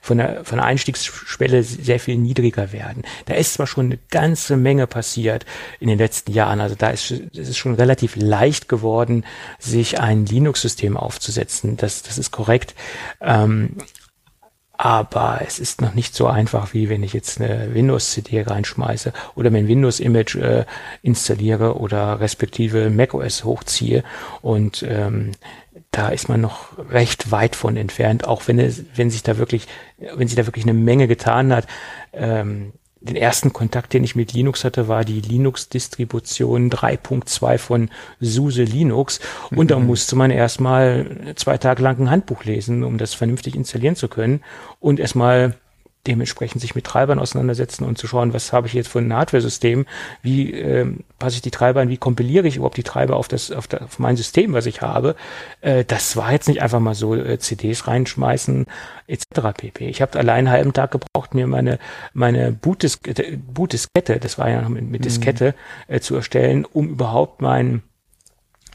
von der, von der Einstiegsschwelle sehr viel niedriger werden. Da ist zwar schon eine ganze Menge passiert in den letzten Jahren. Also da ist es ist schon relativ leicht geworden, sich ein Linux-System aufzusetzen. Das, das ist korrekt. Ähm, aber es ist noch nicht so einfach, wie wenn ich jetzt eine Windows-CD reinschmeiße oder mein Windows-Image äh, installiere oder respektive macOS hochziehe und ähm, da ist man noch recht weit von entfernt, auch wenn es, wenn sich da wirklich, wenn sich da wirklich eine Menge getan hat. Ähm, den ersten Kontakt, den ich mit Linux hatte, war die Linux-Distribution 3.2 von SUSE Linux. Und mhm. da musste man erstmal zwei Tage lang ein Handbuch lesen, um das vernünftig installieren zu können und erstmal dementsprechend sich mit Treibern auseinandersetzen und zu schauen, was habe ich jetzt für ein Hardware-System, wie ähm, passe ich die Treiber an, wie kompiliere ich überhaupt die Treiber auf das, auf, das, auf mein System, was ich habe. Äh, das war jetzt nicht einfach mal so äh, CDs reinschmeißen etc. pp. Ich habe allein einen halben Tag gebraucht, mir meine meine Bootdiskette, Bootdiskette das war ja noch mit, mit mhm. Diskette, mhm. äh, zu erstellen, um überhaupt mein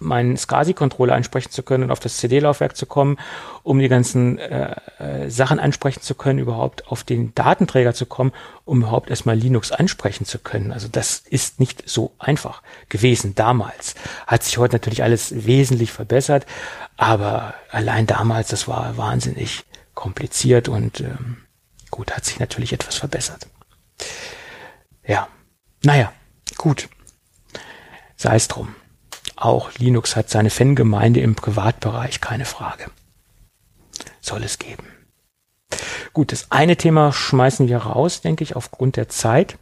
meinen SCSI-Controller ansprechen zu können und auf das CD-Laufwerk zu kommen, um die ganzen äh, äh, Sachen ansprechen zu können, überhaupt auf den Datenträger zu kommen, um überhaupt erstmal Linux ansprechen zu können. Also das ist nicht so einfach gewesen damals. Hat sich heute natürlich alles wesentlich verbessert, aber allein damals, das war wahnsinnig kompliziert und ähm, gut, hat sich natürlich etwas verbessert. Ja, naja, gut. Sei es drum. Auch Linux hat seine Fangemeinde im Privatbereich, keine Frage. Soll es geben. Gut, das eine Thema schmeißen wir raus, denke ich, aufgrund der Zeit.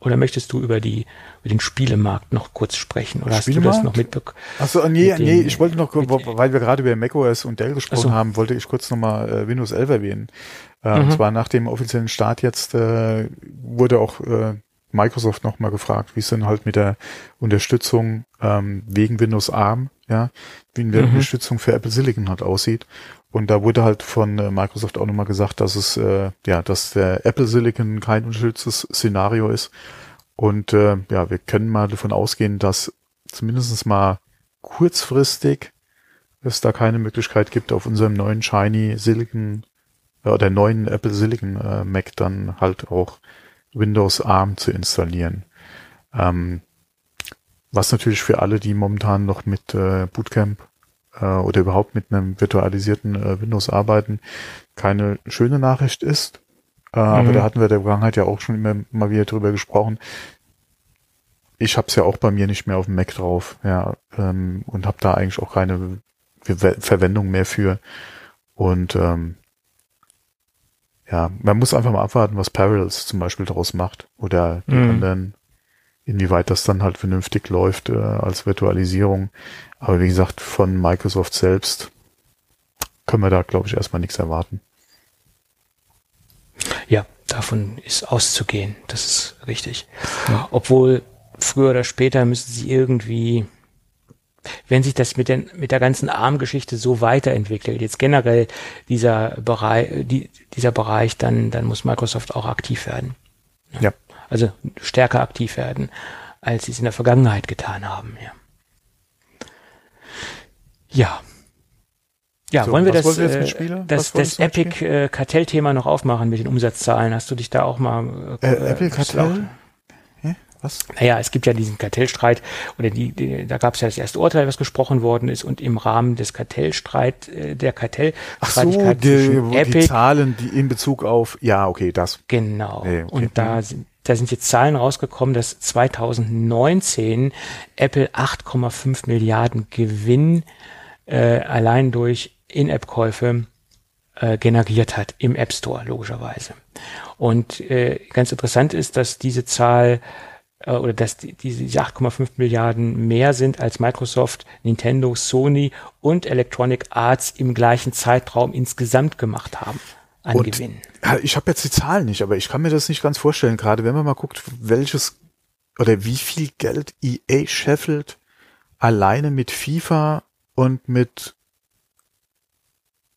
Oder möchtest du über die über den Spielemarkt noch kurz sprechen? Oder hast du das noch mitbekommen? Achso, nee, mit nee, ich wollte noch, weil wir gerade über macOS und Dell gesprochen so. haben, wollte ich kurz nochmal äh, Windows 11 erwähnen. Äh, mhm. Und zwar nach dem offiziellen Start jetzt äh, wurde auch äh, Microsoft nochmal gefragt, wie es denn halt mit der Unterstützung ähm, wegen Windows ARM, ja, wie eine mhm. Unterstützung für Apple Silicon halt aussieht. Und da wurde halt von äh, Microsoft auch nochmal gesagt, dass es, äh, ja, dass der Apple Silicon kein unterstütztes Szenario ist. Und äh, ja, wir können mal davon ausgehen, dass zumindestens mal kurzfristig es da keine Möglichkeit gibt, auf unserem neuen Shiny Silicon äh, oder neuen Apple Silicon äh, Mac dann halt auch Windows ARM zu installieren. Ähm, was natürlich für alle, die momentan noch mit äh, Bootcamp äh, oder überhaupt mit einem virtualisierten äh, Windows arbeiten, keine schöne Nachricht ist. Äh, mhm. Aber da hatten wir der Vergangenheit ja auch schon immer mal wieder drüber gesprochen. Ich habe es ja auch bei mir nicht mehr auf dem Mac drauf, ja, ähm, und habe da eigentlich auch keine Verwendung mehr für. Und ähm, ja, man muss einfach mal abwarten, was Parallels zum Beispiel daraus macht oder die mhm. anderen, inwieweit das dann halt vernünftig läuft äh, als Virtualisierung. Aber wie gesagt, von Microsoft selbst können wir da, glaube ich, erstmal nichts erwarten. Ja, davon ist auszugehen. Das ist richtig. Ja. Obwohl früher oder später müssen sie irgendwie wenn sich das mit, den, mit der ganzen Armgeschichte so weiterentwickelt, jetzt generell dieser Bereich, die, dieser Bereich, dann, dann muss Microsoft auch aktiv werden. Ja. Also stärker aktiv werden, als sie es in der Vergangenheit getan haben. Ja. Ja. Ja, so, wollen wir das, äh, das, das Epic äh, noch aufmachen mit den Umsatzzahlen? Hast du dich da auch mal äh, äh Epic Kartell? Was? Naja, es gibt ja diesen Kartellstreit oder die, die da gab es ja das erste Urteil, was gesprochen worden ist und im Rahmen des Kartellstreit, äh, der Kartellstreitigkeit Ach so, die, Epic, die Zahlen, die in Bezug auf, ja, okay, das. Genau. Nee, okay. Und da mhm. sind da sind jetzt Zahlen rausgekommen, dass 2019 Apple 8,5 Milliarden Gewinn äh, allein durch In-App-Käufe äh, generiert hat im App Store logischerweise. Und äh, ganz interessant ist, dass diese Zahl äh, oder dass die, diese 8,5 Milliarden mehr sind als Microsoft, Nintendo, Sony und Electronic Arts im gleichen Zeitraum insgesamt gemacht haben an und, Gewinn. Ich habe jetzt die Zahlen nicht, aber ich kann mir das nicht ganz vorstellen, gerade wenn man mal guckt, welches oder wie viel Geld EA scheffelt alleine mit FIFA und mit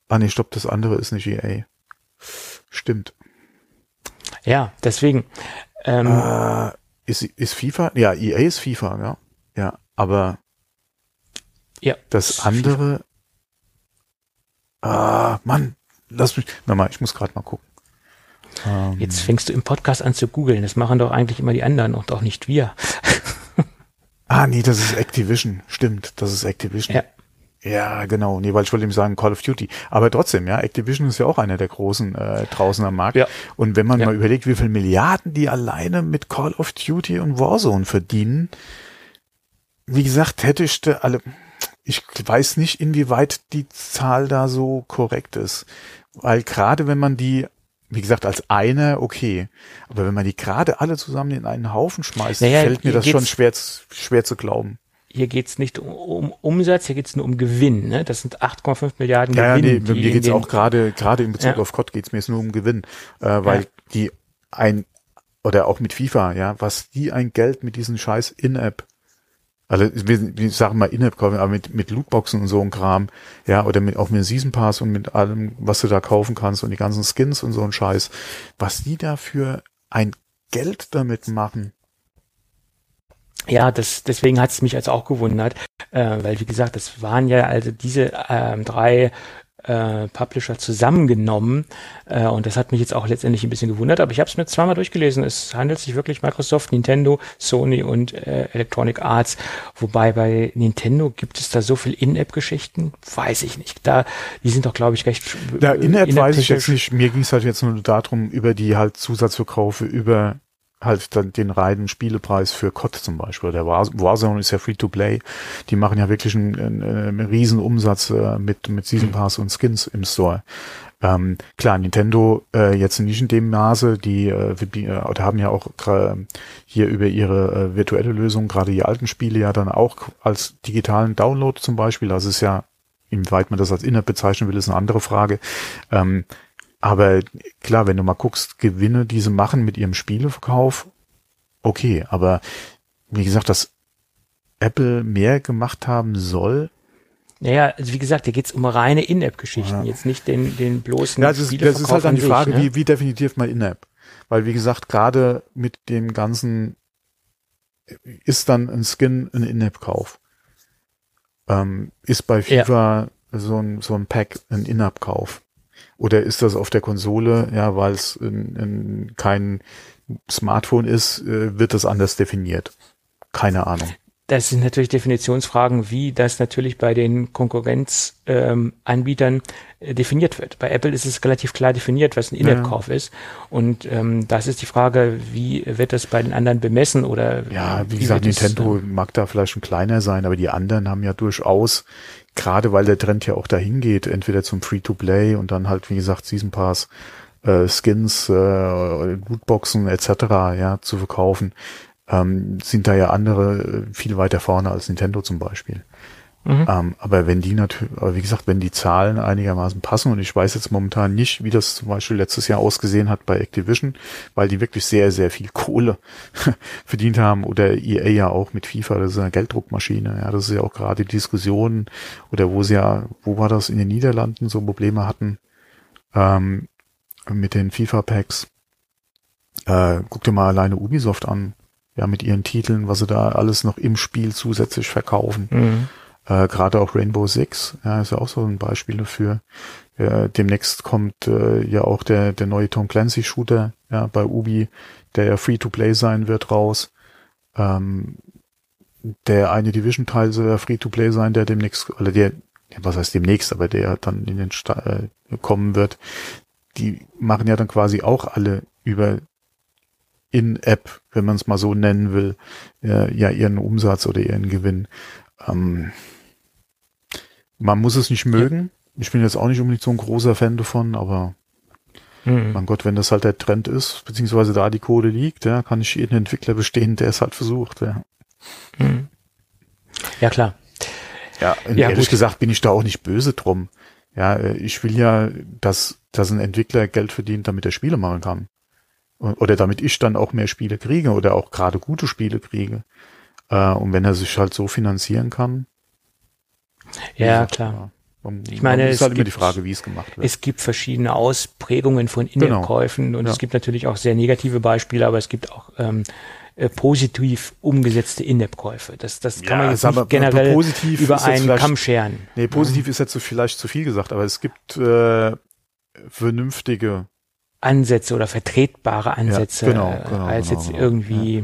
Ah nee, stopp, das andere ist nicht EA. Stimmt. Ja, deswegen. Ähm, äh, ist, ist FIFA? Ja, EA ist FIFA, ja. Ja, aber ja, das andere. Ah, Mann, lass mich. Na mal, ich muss gerade mal gucken. Ähm, Jetzt fängst du im Podcast an zu googeln. Das machen doch eigentlich immer die anderen und auch nicht wir. ah, nee, das ist Activision. Stimmt, das ist Activision. Ja. Ja, genau. Nee, weil ich wollte ihm sagen Call of Duty. Aber trotzdem, ja, Activision ist ja auch einer der großen äh, draußen am Markt. Ja. Und wenn man ja. mal überlegt, wie viel Milliarden die alleine mit Call of Duty und Warzone verdienen, wie gesagt, hätte ich da alle, ich weiß nicht, inwieweit die Zahl da so korrekt ist. Weil gerade wenn man die wie gesagt, als eine okay. Aber wenn man die gerade alle zusammen in einen Haufen schmeißt, naja, fällt mir das schon schwer, schwer zu glauben. Hier geht's nicht um, um Umsatz, hier geht's nur um Gewinn. Ne? Das sind 8,5 Milliarden ja, Gewinn. Ja, nee, mir geht's auch gerade gerade in Bezug ja. auf COD geht's mir jetzt nur um Gewinn, äh, weil ja. die ein oder auch mit FIFA, ja, was die ein Geld mit diesen scheiß In-App also wir, wir sagen mal in-app aber mit, mit Lootboxen und so ein Kram, ja, oder mit, auch mit Season Pass und mit allem, was du da kaufen kannst und die ganzen Skins und so ein Scheiß, was die da für ein Geld damit machen. Ja, das, deswegen hat es mich also auch gewundert, äh, weil wie gesagt, das waren ja also diese ähm, drei äh, Publisher zusammengenommen. Äh, und das hat mich jetzt auch letztendlich ein bisschen gewundert, aber ich habe es mir zweimal durchgelesen. Es handelt sich wirklich Microsoft, Nintendo, Sony und äh, Electronic Arts. Wobei bei Nintendo gibt es da so viel In-App-Geschichten? Weiß ich nicht. Da, die sind doch, glaube ich, recht. Ja, In-App In weiß ich jetzt nicht. Mir ging es halt jetzt nur darum, über die halt Zusatzverkaufe, über halt dann den reinen Spielepreis für COD zum Beispiel. Der Warzone ist ja free to play. Die machen ja wirklich einen, einen, einen riesen Umsatz äh, mit, mit Season Pass und Skins im Store. Ähm, klar, Nintendo äh, jetzt nicht in dem Maße, die äh, äh oder haben ja auch hier über ihre äh, virtuelle Lösung gerade die alten Spiele ja dann auch als digitalen Download zum Beispiel. Das ist ja, inwieweit man das als Inhalt bezeichnen will, ist eine andere Frage. Ähm, aber klar, wenn du mal guckst, Gewinne, die sie machen mit ihrem Spieleverkauf, okay, aber wie gesagt, dass Apple mehr gemacht haben soll, naja, also wie gesagt, hier geht's um reine In-App-Geschichten, ja. jetzt nicht den, den bloßen Ja, das ist, das ist halt dann die Frage, sich, ne? wie, wie definitiv mal In-App? Weil wie gesagt, gerade mit dem ganzen ist dann ein Skin ein In-App-Kauf. Ähm, ist bei FIFA ja. so ein, so ein Pack ein In-App-Kauf. Oder ist das auf der Konsole, ja, weil es kein Smartphone ist, äh, wird das anders definiert? Keine Ahnung. Das sind natürlich Definitionsfragen, wie das natürlich bei den Konkurrenzanbietern ähm, äh, definiert wird. Bei Apple ist es relativ klar definiert, was ein In-App-Kauf ja. ist. Und ähm, das ist die Frage, wie wird das bei den anderen bemessen oder Ja, wie, wie gesagt, Nintendo es, äh, mag da vielleicht schon kleiner sein, aber die anderen haben ja durchaus gerade weil der Trend ja auch dahin geht, entweder zum Free-to-Play und dann halt, wie gesagt, Season Pass, äh, Skins, äh, Lootboxen etc. ja, zu verkaufen, ähm, sind da ja andere äh, viel weiter vorne als Nintendo zum Beispiel. Mhm. Ähm, aber wenn die natürlich, wie gesagt, wenn die Zahlen einigermaßen passen und ich weiß jetzt momentan nicht, wie das zum Beispiel letztes Jahr ausgesehen hat bei Activision, weil die wirklich sehr, sehr viel Kohle verdient haben oder EA ja auch mit FIFA, das ist eine Gelddruckmaschine, ja, das ist ja auch gerade die Diskussion oder wo sie ja, wo war das in den Niederlanden so Probleme hatten ähm, mit den FIFA-Packs. Äh, guck dir mal alleine Ubisoft an, ja, mit ihren Titeln, was sie da alles noch im Spiel zusätzlich verkaufen. Mhm. Äh, Gerade auch Rainbow Six, ja, ist ja auch so ein Beispiel dafür. Ja, demnächst kommt äh, ja auch der, der neue Tom Clancy Shooter, ja, bei Ubi, der ja free to play sein wird, raus. Ähm, der eine Division Teil soll ja free to play sein, der demnächst, oder der, was heißt demnächst, aber der dann in den Sta äh, kommen wird. Die machen ja dann quasi auch alle über in-App, wenn man es mal so nennen will, äh, ja ihren Umsatz oder ihren Gewinn. Ähm, man muss es nicht mögen. Ich bin jetzt auch nicht unbedingt so ein großer Fan davon, aber mhm. mein Gott, wenn das halt der Trend ist, beziehungsweise da die Code liegt, ja, kann ich jeden Entwickler bestehen, der es halt versucht. Ja, mhm. ja klar. Ja, ja ehrlich gut. gesagt bin ich da auch nicht böse drum. Ja, äh, ich will ja, dass, dass ein Entwickler Geld verdient, damit er Spiele machen kann. Oder damit ich dann auch mehr Spiele kriege oder auch gerade gute Spiele kriege. Äh, und wenn er sich halt so finanzieren kann, ja, klar. Um, ich meine, es ist halt gibt, immer die Frage, wie es gemacht wird. Es gibt verschiedene Ausprägungen von In-App-Käufen genau. und ja. es gibt natürlich auch sehr negative Beispiele, aber es gibt auch ähm, äh, positiv umgesetzte In-App-Käufe. Das, das kann ja, man jetzt nicht generell über einen Kamm scheren. Nee, positiv ja. ist jetzt so vielleicht zu viel gesagt, aber es gibt äh, vernünftige Ansätze oder vertretbare Ansätze, genau, äh, genau, als genau, jetzt genau. irgendwie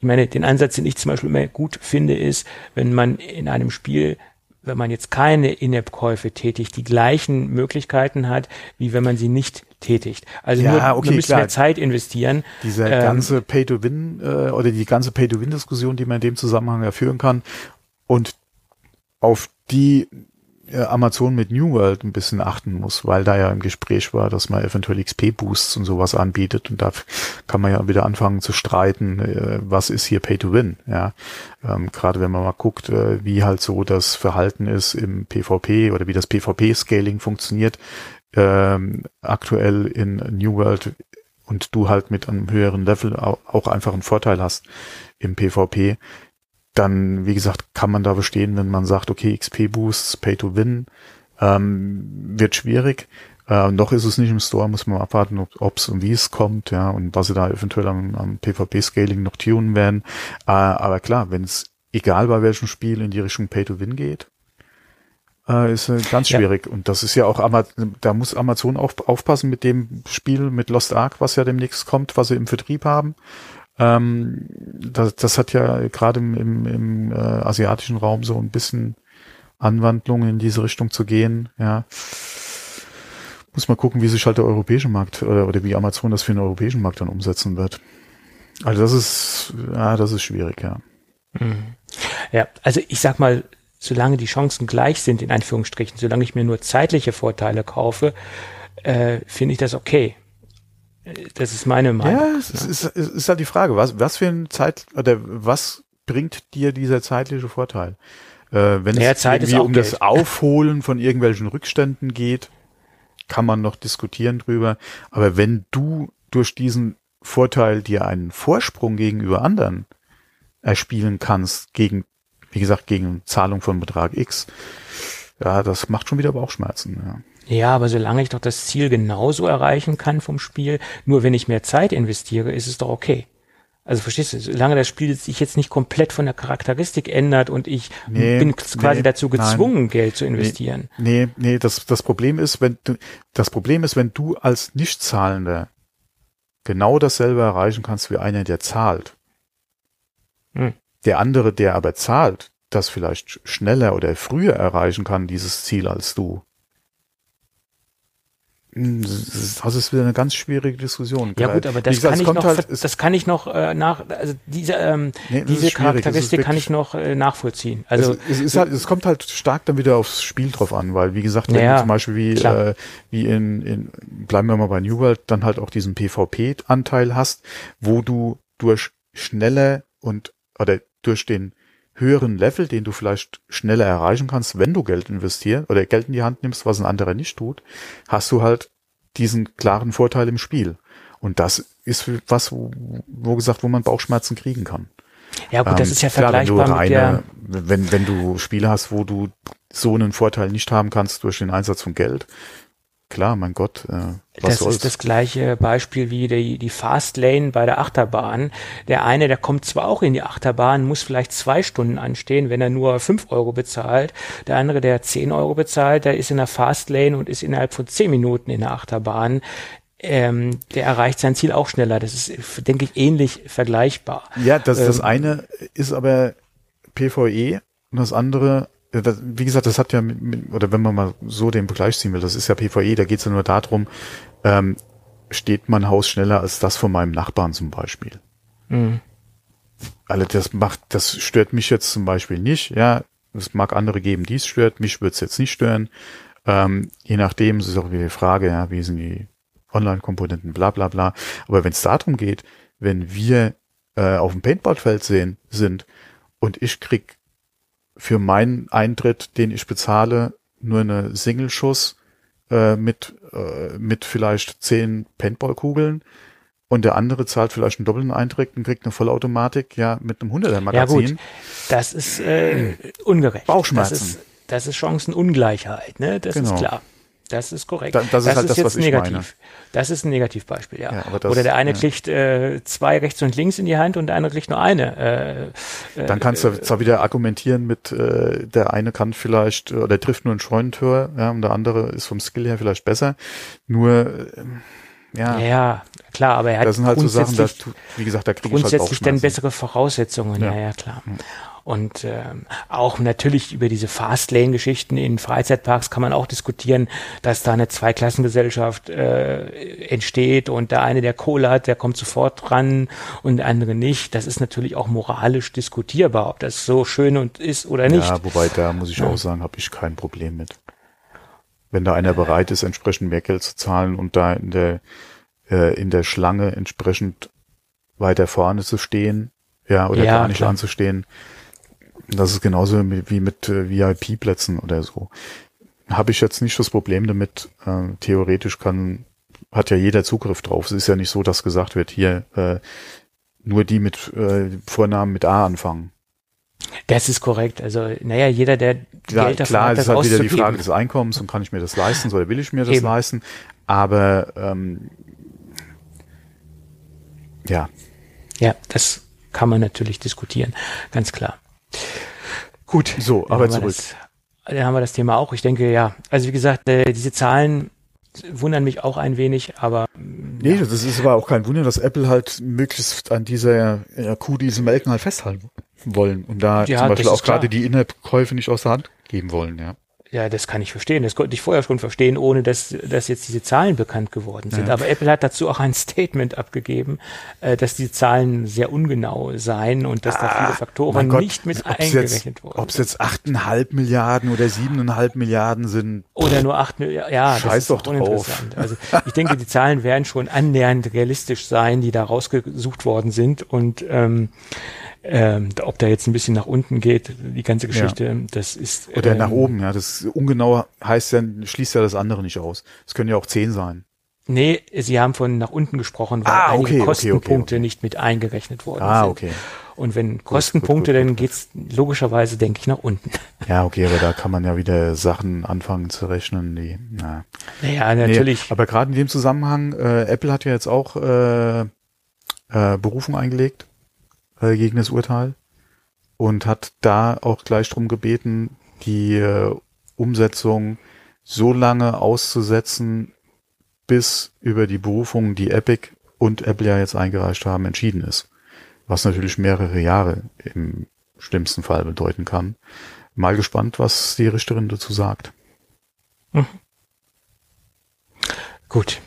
ich meine, den Ansatz, den ich zum Beispiel immer gut finde, ist, wenn man in einem Spiel wenn man jetzt keine In-App-Käufe tätigt, die gleichen Möglichkeiten hat, wie wenn man sie nicht tätigt. Also ja, nur, okay, man müsste mehr Zeit investieren. Diese ähm, ganze Pay-to-Win äh, oder die ganze Pay-to-Win-Diskussion, die man in dem Zusammenhang ja führen kann und auf die Amazon mit New World ein bisschen achten muss, weil da ja im Gespräch war, dass man eventuell XP-Boosts und sowas anbietet und da kann man ja wieder anfangen zu streiten, äh, was ist hier Pay-to-Win, ja. Ähm, Gerade wenn man mal guckt, äh, wie halt so das Verhalten ist im PvP oder wie das PvP-Scaling funktioniert, ähm, aktuell in New World und du halt mit einem höheren Level auch einfach einen Vorteil hast im PvP, dann, wie gesagt, kann man da bestehen, wenn man sagt, okay, XP-Boosts, Pay to Win, ähm, wird schwierig. Äh, noch ist es nicht im Store, muss man abwarten, ob es und wie es kommt, ja, und was sie da eventuell am, am PvP-Scaling noch tunen werden. Äh, aber klar, wenn es egal bei welchem Spiel in die Richtung Pay to Win geht, äh, ist äh, ganz schwierig. Ja. Und das ist ja auch, da muss Amazon auch aufpassen mit dem Spiel mit Lost Ark, was ja demnächst kommt, was sie im Vertrieb haben. Ähm, das, das hat ja gerade im, im, im äh, asiatischen Raum so ein bisschen Anwandlungen in diese Richtung zu gehen, ja. Muss mal gucken, wie sich halt der europäische Markt oder, oder wie Amazon das für den europäischen Markt dann umsetzen wird. Also das ist, ja, das ist schwierig, ja. Mhm. Ja, also ich sag mal, solange die Chancen gleich sind, in Anführungsstrichen, solange ich mir nur zeitliche Vorteile kaufe, äh, finde ich das okay. Das ist meine Meinung. Ja, es ist, es ist halt die Frage, was, was für ein Zeit, oder was bringt dir dieser zeitliche Vorteil? Äh, wenn ja, es Zeit irgendwie um Geld. das Aufholen von irgendwelchen Rückständen geht, kann man noch diskutieren drüber. Aber wenn du durch diesen Vorteil dir einen Vorsprung gegenüber anderen erspielen kannst, gegen, wie gesagt, gegen Zahlung von Betrag X, ja, das macht schon wieder Bauchschmerzen, ja. Ja, aber solange ich doch das Ziel genauso erreichen kann vom Spiel, nur wenn ich mehr Zeit investiere, ist es doch okay. Also verstehst du, solange das Spiel sich jetzt nicht komplett von der Charakteristik ändert und ich nee, bin quasi nee, dazu gezwungen, nein. Geld zu investieren. Nee, nee, das, das Problem ist, wenn du, das Problem ist, wenn du als Nichtzahlender genau dasselbe erreichen kannst wie einer, der zahlt. Hm. Der andere, der aber zahlt, das vielleicht schneller oder früher erreichen kann, dieses Ziel als du. Das ist wieder eine ganz schwierige Diskussion. Ja gut, aber das gesagt, kann ich noch, halt, das kann ich noch äh, nach, also diese, ähm, nee, diese Charakteristik kann ich noch äh, nachvollziehen. Also es, es, ist halt, es kommt halt stark dann wieder aufs Spiel drauf an, weil wie gesagt, wenn ja, du zum Beispiel wie, äh, wie in, in, bleiben wir mal bei New World, dann halt auch diesen PvP-Anteil hast, wo du durch schnelle und oder durch den höheren Level, den du vielleicht schneller erreichen kannst, wenn du Geld investierst oder Geld in die Hand nimmst, was ein anderer nicht tut, hast du halt diesen klaren Vorteil im Spiel. Und das ist was, wo, wo gesagt, wo man Bauchschmerzen kriegen kann. Ja gut, das ähm, ist ja vergleichbar klar, wenn du reine, mit der wenn, wenn du Spiele hast, wo du so einen Vorteil nicht haben kannst durch den Einsatz von Geld, klar, mein Gott. Äh, das soll's? ist das gleiche Beispiel wie die, die Fastlane bei der Achterbahn. Der eine, der kommt zwar auch in die Achterbahn, muss vielleicht zwei Stunden anstehen, wenn er nur fünf Euro bezahlt. Der andere, der zehn Euro bezahlt, der ist in der Fastlane und ist innerhalb von zehn Minuten in der Achterbahn. Ähm, der erreicht sein Ziel auch schneller. Das ist, denke ich, ähnlich vergleichbar. Ja, das, das ähm, eine ist aber PvE und das andere das, wie gesagt, das hat ja, mit, oder wenn man mal so den Vergleich ziehen will, das ist ja PvE, da geht es ja nur darum, ähm, steht mein Haus schneller als das von meinem Nachbarn zum Beispiel. Mhm. Also das macht, das stört mich jetzt zum Beispiel nicht, ja. Es mag andere geben, die es stört, mich würde es jetzt nicht stören. Ähm, je nachdem, es ist auch wieder die Frage, ja, wie sind die Online-Komponenten, bla bla bla. Aber wenn es darum geht, wenn wir äh, auf dem Paintballfeld sehen, sind und ich krieg für meinen Eintritt, den ich bezahle, nur eine Single-Schuss äh, mit, äh, mit vielleicht zehn Paintball-Kugeln und der andere zahlt vielleicht einen doppelten Eintritt und kriegt eine Vollautomatik, ja, mit einem 100er Magazin. Ja gut, das ist äh, ungerecht. Bauchschmerzen. Das ist, das ist Chancenungleichheit, ne? Das genau. ist klar. Das ist korrekt. Da, das, ist halt das, jetzt was negativ. Meine. Das ist ein Negativbeispiel, ja. ja das, Oder der eine ja. kriegt äh, zwei rechts und links in die Hand und der andere kriegt nur eine. Äh, Dann kannst du äh, zwar wieder argumentieren mit, äh, der eine kann vielleicht, oder trifft nur ein Scheunentor, ja, und der andere ist vom Skill her vielleicht besser. Nur, äh, ja. Ja, klar, aber er hat das sind halt so Sachen, dass, wie gesagt, da kriege ich halt Grundsätzlich dann bessere Voraussetzungen, ja, ja, ja klar. Und ähm, auch natürlich über diese Fastlane-Geschichten in Freizeitparks kann man auch diskutieren, dass da eine Zweiklassengesellschaft äh, entsteht und der eine, der Kohle hat, der kommt sofort dran und der andere nicht. Das ist natürlich auch moralisch diskutierbar, ob das so schön und ist oder nicht. Ja, wobei da muss ich ja. auch sagen, habe ich kein Problem mit. Wenn da einer bereit ist, entsprechend mehr Geld zu zahlen und da in der äh, in der Schlange entsprechend weiter vorne zu stehen, ja, oder ja, gar nicht klar. anzustehen. Das ist genauso wie mit äh, VIP-Plätzen oder so. Habe ich jetzt nicht das Problem damit. Äh, theoretisch kann, hat ja jeder Zugriff drauf. Es ist ja nicht so, dass gesagt wird, hier äh, nur die mit äh, Vornamen mit A anfangen. Das ist korrekt. Also, naja, jeder, der ja, Geld dafür klar, hat, das ist halt wieder die Frage des Einkommens und kann ich mir das leisten oder will ich mir das Eben. leisten? Aber ähm, ja. Ja, das kann man natürlich diskutieren, ganz klar. Gut. So, aber zurück. Das, dann haben wir das Thema auch. Ich denke, ja, also wie gesagt, äh, diese Zahlen wundern mich auch ein wenig, aber. Nee, ja. das ist aber auch kein Wunder, dass Apple halt möglichst an dieser ja, Kuh, diese Melken halt festhalten wollen und da ja, zum Beispiel auch gerade die Inhaltkäufe nicht aus der Hand geben wollen, ja. Ja, das kann ich verstehen. Das konnte ich vorher schon verstehen, ohne dass, dass jetzt diese Zahlen bekannt geworden sind. Ja. Aber Apple hat dazu auch ein Statement abgegeben, äh, dass die Zahlen sehr ungenau seien und dass ah, da viele Faktoren Gott, nicht mit eingerechnet wurden. Ob es jetzt achteinhalb Milliarden oder siebeneinhalb Milliarden sind. Oder nur acht Milliarden. Ja, Scheiß das ist doch drauf. Also ich denke, die Zahlen werden schon annähernd realistisch sein, die da rausgesucht worden sind. Und ähm, ähm, ob da jetzt ein bisschen nach unten geht, die ganze Geschichte, ja. das ist. Oder ähm, nach oben, ja. Das ungenau heißt ja, schließt ja das andere nicht aus. Es können ja auch zehn sein. Nee, Sie haben von nach unten gesprochen, weil ah, okay, einige Kostenpunkte okay, okay, nicht mit eingerechnet worden ah, sind. Okay. Und wenn gut, Kostenpunkte, gut, gut, dann geht's logischerweise, denke ich, nach unten. Ja, okay, aber da kann man ja wieder Sachen anfangen zu rechnen, die, na. Naja, natürlich. Nee, aber gerade in dem Zusammenhang, äh, Apple hat ja jetzt auch äh, äh, Berufung eingelegt äh, gegen das Urteil und hat da auch gleich drum gebeten, die äh, Umsetzung so lange auszusetzen, bis über die Berufung, die Epic und Apple ja jetzt eingereicht haben, entschieden ist. Was natürlich mehrere Jahre im schlimmsten Fall bedeuten kann. Mal gespannt, was die Richterin dazu sagt. Mhm. Gut.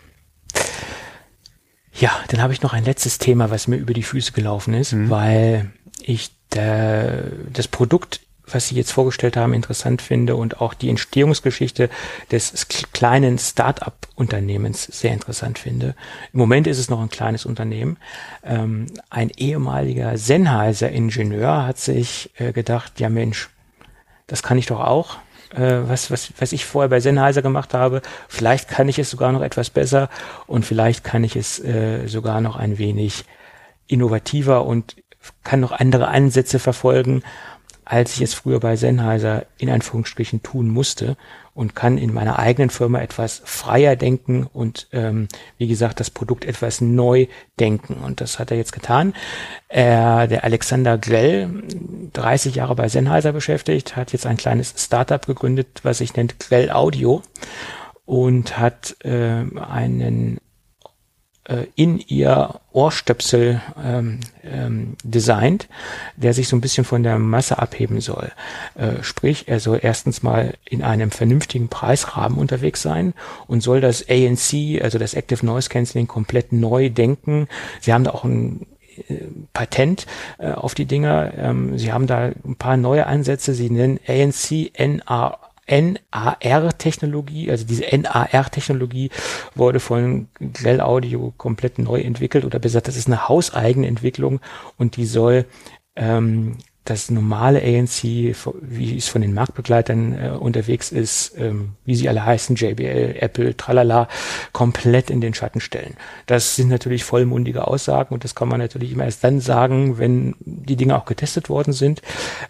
Ja, dann habe ich noch ein letztes Thema, was mir über die Füße gelaufen ist, mhm. weil ich der, das Produkt, was Sie jetzt vorgestellt haben, interessant finde und auch die Entstehungsgeschichte des kleinen Start-up-Unternehmens sehr interessant finde. Im Moment ist es noch ein kleines Unternehmen. Ähm, ein ehemaliger Sennheiser-Ingenieur hat sich äh, gedacht, ja Mensch, das kann ich doch auch äh, was, was, was ich vorher bei Sennheiser gemacht habe. Vielleicht kann ich es sogar noch etwas besser und vielleicht kann ich es äh, sogar noch ein wenig innovativer und kann noch andere Ansätze verfolgen, als ich es früher bei Sennheiser in Anführungsstrichen tun musste und kann in meiner eigenen Firma etwas freier denken und ähm, wie gesagt das Produkt etwas neu denken. Und das hat er jetzt getan. Er, der Alexander Grell, 30 Jahre bei Sennheiser beschäftigt, hat jetzt ein kleines Startup gegründet, was sich nennt Grell Audio und hat äh, einen in ihr Ohrstöpsel ähm, ähm, designt, der sich so ein bisschen von der Masse abheben soll. Äh, sprich, er soll erstens mal in einem vernünftigen Preisrahmen unterwegs sein und soll das ANC, also das Active Noise Cancelling, komplett neu denken. Sie haben da auch ein äh, Patent äh, auf die Dinger. Ähm, sie haben da ein paar neue Ansätze. Sie nennen ANC NR NAR-Technologie, also diese NAR-Technologie wurde von Grell Audio komplett neu entwickelt oder besser, das ist eine hauseigene Entwicklung und die soll ähm, das normale ANC, wie es von den Marktbegleitern äh, unterwegs ist, ähm, wie sie alle heißen, JBL, Apple, tralala, komplett in den Schatten stellen. Das sind natürlich vollmundige Aussagen und das kann man natürlich immer erst dann sagen, wenn die Dinge auch getestet worden sind.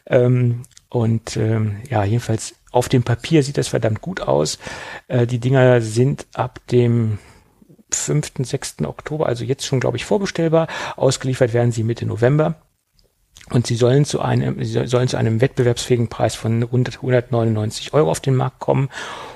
Ähm, und ähm, ja, jedenfalls auf dem Papier sieht das verdammt gut aus. Äh, die Dinger sind ab dem 5., 6. Oktober, also jetzt schon, glaube ich, vorbestellbar. Ausgeliefert werden sie Mitte November. Und sie sollen zu einem, sie sollen zu einem wettbewerbsfähigen Preis von rund 199 Euro auf den Markt kommen.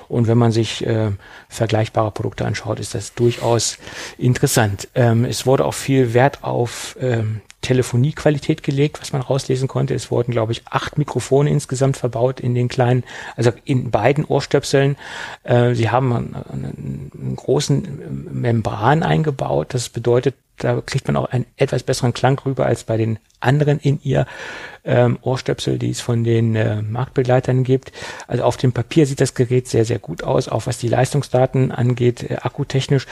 Und wenn man sich äh, vergleichbare Produkte anschaut, ist das durchaus interessant. Ähm, es wurde auch viel Wert auf ähm, Telefoniequalität gelegt, was man rauslesen konnte. Es wurden, glaube ich, acht Mikrofone insgesamt verbaut in den kleinen, also in beiden Ohrstöpseln. Äh, sie haben einen, einen großen Membran eingebaut. Das bedeutet, da kriegt man auch einen etwas besseren Klang rüber als bei den anderen in ihr ähm, Ohrstöpsel, die es von den äh, Marktbegleitern gibt. Also auf dem Papier sieht das Gerät sehr, sehr gut aus, auch was die Leistungsdaten angeht, äh, akkutechnisch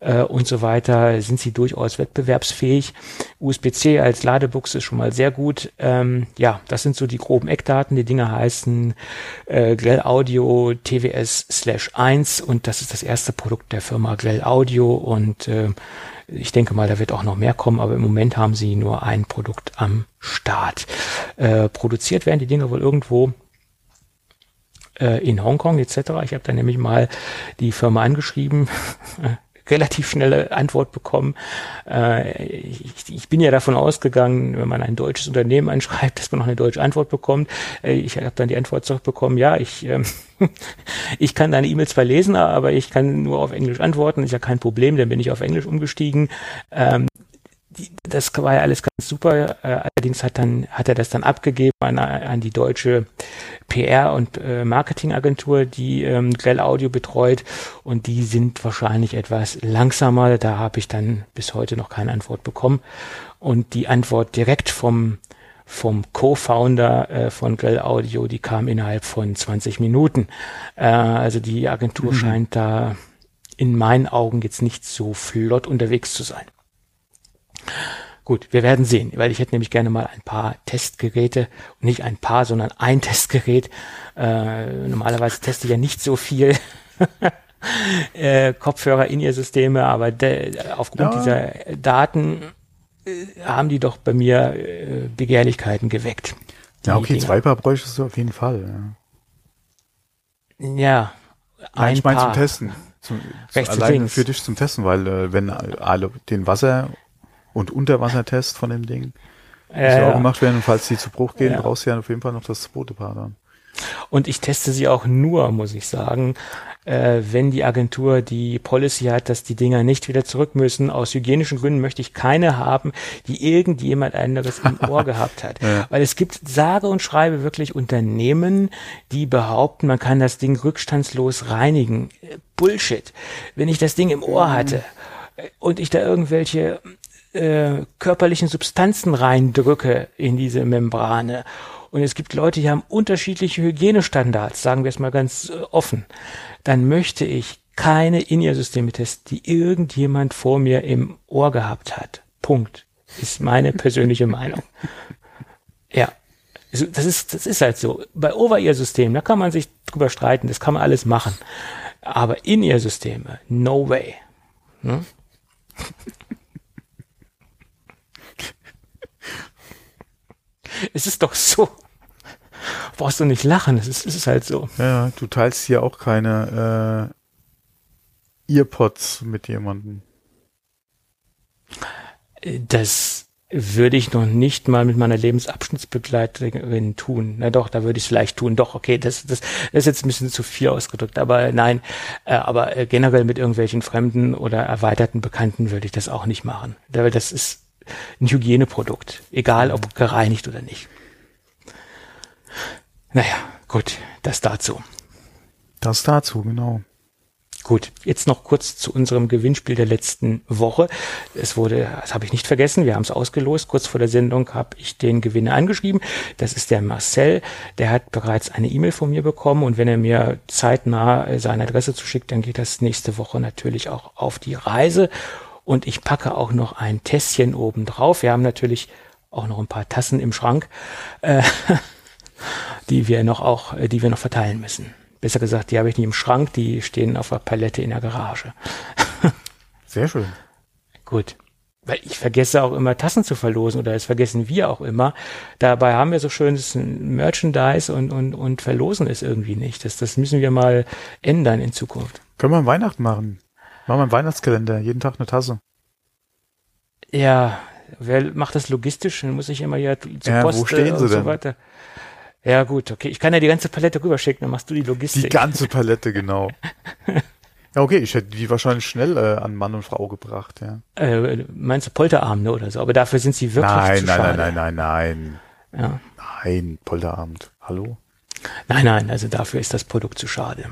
äh, und so weiter, sind sie durchaus wettbewerbsfähig. USB-C als Ladebuchse ist schon mal sehr gut. Ähm, ja, das sind so die groben Eckdaten. Die Dinge heißen äh, Grell Audio TWS slash 1 und das ist das erste Produkt der Firma Grell Audio und äh, ich denke mal, da wird auch noch mehr kommen, aber im Moment haben sie nur ein Produkt am Start. Äh, produziert werden die Dinge wohl irgendwo äh, in Hongkong etc. Ich habe da nämlich mal die Firma angeschrieben, relativ schnelle Antwort bekommen. Äh, ich, bin ja davon ausgegangen, wenn man ein deutsches Unternehmen anschreibt, dass man noch eine deutsche Antwort bekommt. Äh, ich habe dann die Antwort zurückbekommen, ja, ich, äh, ich kann deine E-Mail zwar lesen, aber ich kann nur auf Englisch antworten, ist ja kein Problem, dann bin ich auf Englisch umgestiegen. Ähm, das war ja alles ganz super. Äh, allerdings hat dann hat er das dann abgegeben an, an die deutsche PR und äh, Marketingagentur, die ähm, Grell Audio betreut und die sind wahrscheinlich etwas langsamer. Da habe ich dann bis heute noch keine Antwort bekommen und die Antwort direkt vom vom Co-Founder äh, von Grell Audio, die kam innerhalb von 20 Minuten. Äh, also die Agentur mhm. scheint da in meinen Augen jetzt nicht so flott unterwegs zu sein. Gut, wir werden sehen, weil ich hätte nämlich gerne mal ein paar Testgeräte, nicht ein paar, sondern ein Testgerät. Äh, normalerweise teste ich ja nicht so viel äh, Kopfhörer in ihr Systeme, aber aufgrund ja. dieser Daten äh, haben die doch bei mir äh, Begehrlichkeiten geweckt. Ja, okay, Dinger. zwei Paar bräuchtest du auf jeden Fall. Ja, ja ein ich meine zum Testen. Zum, zu, allein für dich zum Testen, weil äh, wenn alle den Wasser und Unterwassertest von dem Ding. Muss ja, auch gemacht werden. Und falls die zu Bruch gehen, ja. brauchst du ja auf jeden Fall noch das zweite Paar dann. Und ich teste sie auch nur, muss ich sagen, äh, wenn die Agentur die Policy hat, dass die Dinger nicht wieder zurück müssen. Aus hygienischen Gründen möchte ich keine haben, die irgendjemand anderes im Ohr gehabt hat. Ja. Weil es gibt sage und schreibe wirklich Unternehmen, die behaupten, man kann das Ding rückstandslos reinigen. Bullshit. Wenn ich das Ding im Ohr mhm. hatte und ich da irgendwelche äh, körperlichen Substanzen reindrücke in diese Membrane. Und es gibt Leute, die haben unterschiedliche Hygienestandards, sagen wir es mal ganz äh, offen. Dann möchte ich keine In-Ear-Systeme testen, die irgendjemand vor mir im Ohr gehabt hat. Punkt. Ist meine persönliche Meinung. Ja. Das ist, das ist halt so. Bei Over-Ear-Systemen, da kann man sich drüber streiten, das kann man alles machen. Aber In-Ear-Systeme, no way. Hm? es ist doch so. Brauchst du nicht lachen, es ist, es ist halt so. Ja, du teilst hier auch keine äh, Earpods mit jemandem. Das würde ich noch nicht mal mit meiner Lebensabschnittsbegleiterin tun. Na doch, da würde ich es vielleicht tun. Doch, okay, das, das, das ist jetzt ein bisschen zu viel ausgedrückt. Aber nein, äh, aber äh, generell mit irgendwelchen Fremden oder erweiterten Bekannten würde ich das auch nicht machen. Das ist ein Hygieneprodukt, egal ob gereinigt oder nicht. Naja, gut, das dazu. Das dazu, genau. Gut, jetzt noch kurz zu unserem Gewinnspiel der letzten Woche. Es wurde, das habe ich nicht vergessen, wir haben es ausgelost. Kurz vor der Sendung habe ich den Gewinner angeschrieben. Das ist der Marcel. Der hat bereits eine E-Mail von mir bekommen und wenn er mir zeitnah seine Adresse zuschickt, dann geht das nächste Woche natürlich auch auf die Reise. Und ich packe auch noch ein Tässchen oben drauf. Wir haben natürlich auch noch ein paar Tassen im Schrank, äh, die wir noch auch, äh, die wir noch verteilen müssen. Besser gesagt, die habe ich nicht im Schrank, die stehen auf der Palette in der Garage. Sehr schön. Gut. Weil ich vergesse auch immer Tassen zu verlosen oder das vergessen wir auch immer. Dabei haben wir so schönes Merchandise und, und, und verlosen es irgendwie nicht. Das, das müssen wir mal ändern in Zukunft. Können wir Weihnachten machen. Machen wir einen Weihnachtskalender, jeden Tag eine Tasse. Ja, wer macht das logistisch? Dann muss ich immer ja zu ja, Post wo stehen sie und so denn? weiter. Ja, gut, okay. Ich kann ja die ganze Palette rüberschicken, dann machst du die Logistik. Die ganze Palette, genau. ja, okay, ich hätte die wahrscheinlich schnell äh, an Mann und Frau gebracht, ja. Äh, meinst du Polterabende oder so? Aber dafür sind sie wirklich nein, zu nein, schade. Nein, nein, nein, nein. Ja. Nein, Polterabend. Hallo? Nein, nein, also dafür ist das Produkt zu schade.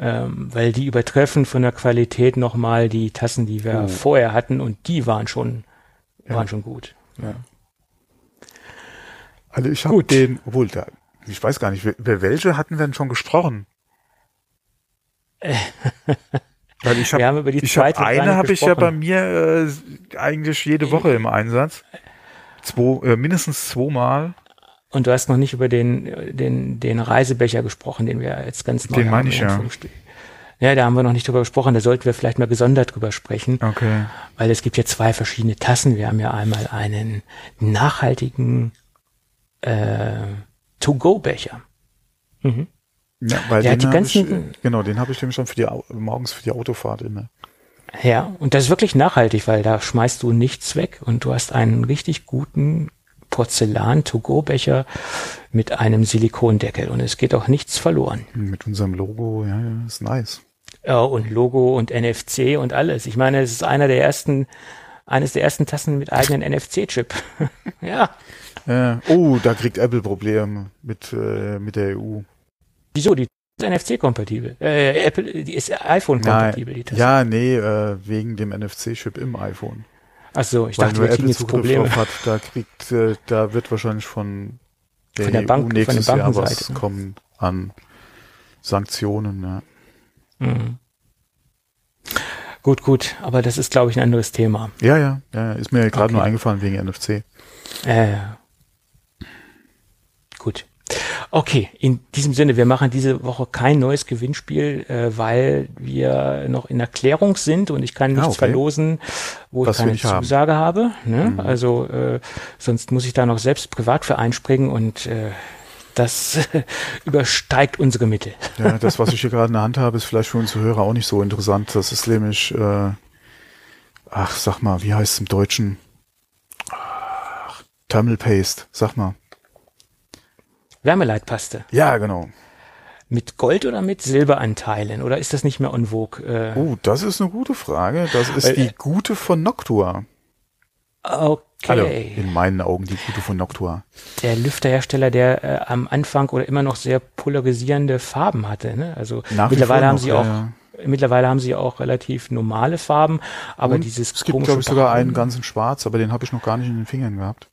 Ähm, weil die übertreffen von der Qualität nochmal die Tassen, die wir oh. vorher hatten und die waren schon, waren ja. schon gut. Ja. Also ich habe den, obwohl da, ich weiß gar nicht, über welche hatten wir denn schon gesprochen? Weil ich hab, wir haben über die ich zweite hab eine habe ich ja bei mir äh, eigentlich jede Woche im Einsatz. Zwei, äh, mindestens zweimal. Und du hast noch nicht über den, den, den Reisebecher gesprochen, den wir jetzt ganz neu Den meine ich ja. Ja, da haben wir noch nicht drüber gesprochen, da sollten wir vielleicht mal gesondert drüber sprechen. Okay. Weil es gibt ja zwei verschiedene Tassen. Wir haben ja einmal einen nachhaltigen äh, To-Go-Becher. Mhm. Ja, weil Der den die ganzen, ich, genau, den habe ich nämlich schon für die morgens für die Autofahrt immer. Ja, und das ist wirklich nachhaltig, weil da schmeißt du nichts weg und du hast einen richtig guten Porzellan-to-go-Becher mit einem Silikondeckel und es geht auch nichts verloren. Mit unserem Logo, ja, ja, ist nice. Ja, und Logo und NFC und alles. Ich meine, es ist einer der ersten, eines der ersten Tassen mit eigenen NFC-Chip. ja. Ja. Oh, da kriegt Apple Probleme mit, äh, mit der EU. Wieso? Die ist NFC-kompatibel. Äh, Apple, die ist iPhone-kompatibel, die Tasse. Ja, nee, äh, wegen dem NFC-Chip im iPhone. Ach so, ich Weil dachte, wir kriegen jetzt Probleme. Hat, da kriegt, äh, da wird wahrscheinlich von der, von der Bank, EU nächstes von der Jahr was kommen an Sanktionen. Ja. Mhm. Gut, gut, aber das ist, glaube ich, ein anderes Thema. Ja, ja, ja ist mir gerade okay. nur eingefallen wegen NFC. Äh. Okay, in diesem Sinne, wir machen diese Woche kein neues Gewinnspiel, äh, weil wir noch in Erklärung sind und ich kann nichts ah, okay. verlosen, wo Was ich keine ich Zusage haben. habe. Ne? Mhm. Also äh, sonst muss ich da noch selbst privat für einspringen und äh, das übersteigt unsere Mittel. Ja, das, was ich hier gerade in der Hand habe, ist vielleicht für unsere Hörer auch nicht so interessant. Das ist nämlich, äh, ach, sag mal, wie heißt es im Deutschen? Ach, Thermal Paste, sag mal. Wärmeleitpaste. Ja, genau. Mit Gold oder mit Silberanteilen? Oder ist das nicht mehr en vogue? Äh? Oh, das ist eine gute Frage. Das ist äh, die gute von Noctua. Okay. Also in meinen Augen die gute von Noctua. Der Lüfterhersteller, der äh, am Anfang oder immer noch sehr polarisierende Farben hatte. Ne? Also Nach mittlerweile haben noch, sie auch ja. mittlerweile haben sie auch relativ normale Farben, aber Und dieses es gibt glaube ich sogar einen ganz in Schwarz, aber den habe ich noch gar nicht in den Fingern gehabt.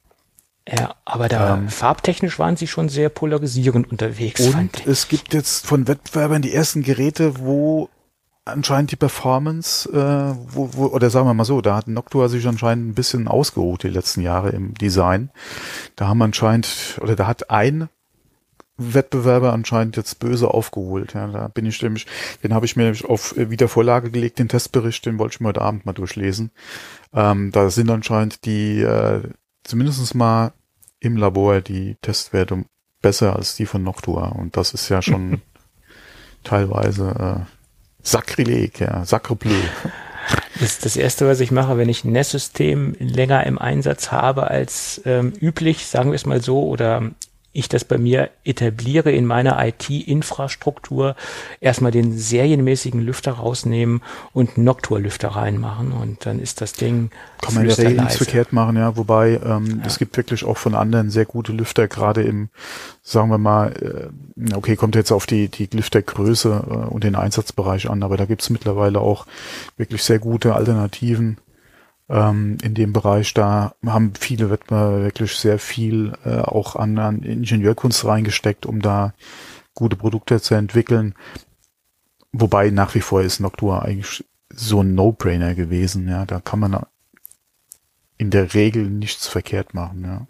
Ja, aber da ähm, farbtechnisch waren sie schon sehr polarisierend unterwegs. Und es gibt jetzt von Wettbewerbern die ersten Geräte, wo anscheinend die Performance, äh, wo, wo, oder sagen wir mal so, da hat Noctua sich anscheinend ein bisschen ausgeruht die letzten Jahre im Design. Da haben anscheinend, oder da hat ein Wettbewerber anscheinend jetzt böse aufgeholt. Ja, da bin ich nämlich, den habe ich mir auf äh, Wiedervorlage gelegt, den Testbericht, den wollte ich mir heute Abend mal durchlesen. Ähm, da sind anscheinend die äh, zumindest mal im Labor die Testwerte besser als die von Noctua. Und das ist ja schon teilweise äh, Sakrileg, ja, Sacrebleu. Das ist das Erste, was ich mache, wenn ich ein NES-System länger im Einsatz habe als ähm, üblich, sagen wir es mal so, oder ich das bei mir etabliere in meiner IT-Infrastruktur, erstmal den serienmäßigen Lüfter rausnehmen und Noctur-Lüfter reinmachen. Und dann ist das Ding Kann man ja nichts verkehrt machen, ja, wobei ähm, ja. es gibt wirklich auch von anderen sehr gute Lüfter, gerade im, sagen wir mal, äh, okay, kommt jetzt auf die, die Lüftergröße äh, und den Einsatzbereich an, aber da gibt's mittlerweile auch wirklich sehr gute Alternativen ähm, in dem Bereich. Da haben viele Wettbewerber wirklich sehr viel äh, auch an, an Ingenieurkunst reingesteckt, um da gute Produkte zu entwickeln. Wobei nach wie vor ist Noctua eigentlich so ein No-Brainer gewesen. Ja, da kann man in der Regel nichts verkehrt machen. Ja,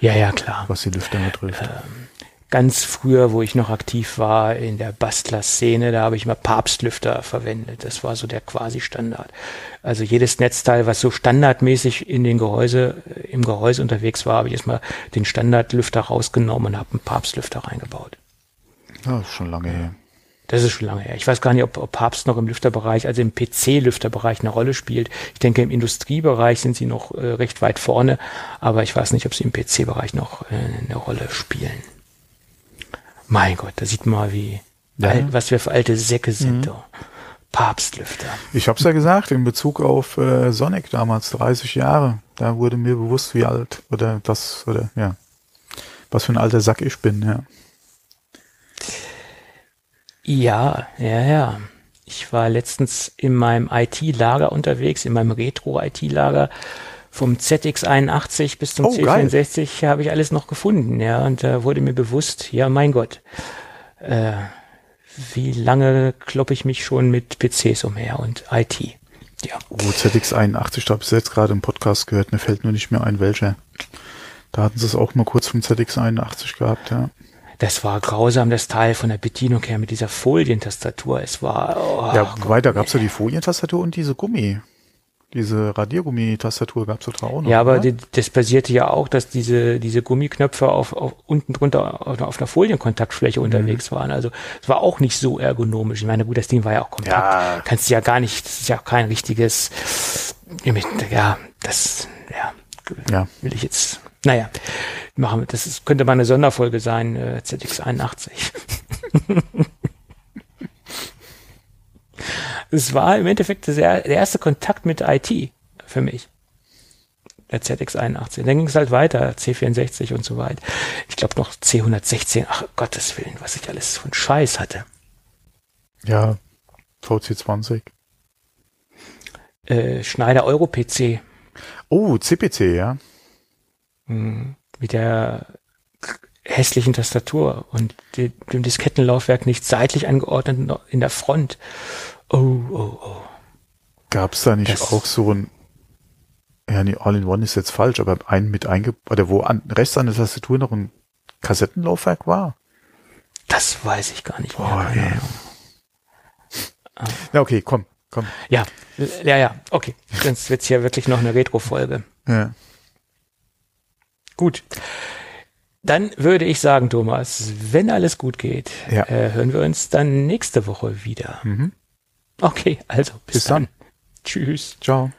ja, ja klar. Was die Lüfter betrifft. Ähm ganz früher, wo ich noch aktiv war in der Bastler-Szene, da habe ich mal Papstlüfter verwendet. Das war so der Quasi-Standard. Also jedes Netzteil, was so standardmäßig in den Gehäuse, im Gehäuse unterwegs war, habe ich erstmal den Standardlüfter rausgenommen und habe einen Papstlüfter reingebaut. Ja, ist schon lange her. Das ist schon lange her. Ich weiß gar nicht, ob, ob Papst noch im Lüfterbereich, also im PC-Lüfterbereich eine Rolle spielt. Ich denke, im Industriebereich sind sie noch äh, recht weit vorne, aber ich weiß nicht, ob sie im PC-Bereich noch äh, eine Rolle spielen. Mein Gott, da sieht man mal, wie ja. alt, was wir für alte Säcke sind. Mhm. Papstlüfter. Ich habe es ja gesagt, in Bezug auf äh, Sonic damals, 30 Jahre, da wurde mir bewusst, wie alt oder das, oder ja, was für ein alter Sack ich bin, ja. Ja, ja, ja. Ich war letztens in meinem IT-Lager unterwegs, in meinem Retro-IT-Lager. Vom ZX81 bis zum oh, C64 habe ich alles noch gefunden, ja. Und da wurde mir bewusst, ja, mein Gott, äh, wie lange kloppe ich mich schon mit PCs umher und IT. Ja. Oh, ZX81, da habe ich jetzt gerade im Podcast gehört, mir fällt nur nicht mehr ein, welcher. Da hatten sie es auch mal kurz vom ZX81 gehabt, ja. Das war grausam, das Teil von der Bedienung her mit dieser Folientastatur. Es war. Oh, ja, weiter gab es ja die Folientastatur und diese Gummi. Diese Radiergummi-Tastatur gab es doch auch noch. Ja, aber die, das basierte ja auch, dass diese, diese Gummiknöpfe auf, auf unten drunter auf, auf einer Folienkontaktfläche mhm. unterwegs waren. Also es war auch nicht so ergonomisch. Ich meine, gut, das Ding war ja auch kompakt. Ja. Kannst du ja gar nicht, das ist ja auch kein richtiges, ja, das, ja, ja. will ich jetzt, naja, machen wir, das ist, könnte mal eine Sonderfolge sein, äh, ZX81. Es war im Endeffekt der erste Kontakt mit IT für mich. Der ZX81. Dann ging es halt weiter, C64 und so weiter. Ich glaube noch C116. Ach Gottes Willen, was ich alles von Scheiß hatte. Ja, VC20. Äh, Schneider Euro PC. Oh, CPC, ja. Mhm. Mit der hässlichen Tastatur und dem Diskettenlaufwerk nicht seitlich angeordnet in der Front. Oh, oh, oh. Gab es da nicht das auch so ein, ja, nee, All-in-One ist jetzt falsch, aber ein mit einge, oder wo an, rechts an der Tastatur noch ein Kassettenlaufwerk war? Das weiß ich gar nicht mehr. Boah, ah. Ja, okay, komm, komm. Ja, ja, ja, okay. Sonst wird's hier wirklich noch eine Retro-Folge. Ja. Gut. Dann würde ich sagen, Thomas, wenn alles gut geht, ja. äh, hören wir uns dann nächste Woche wieder. Mhm. Okay, also bis, bis dann. dann. Tschüss. Ciao.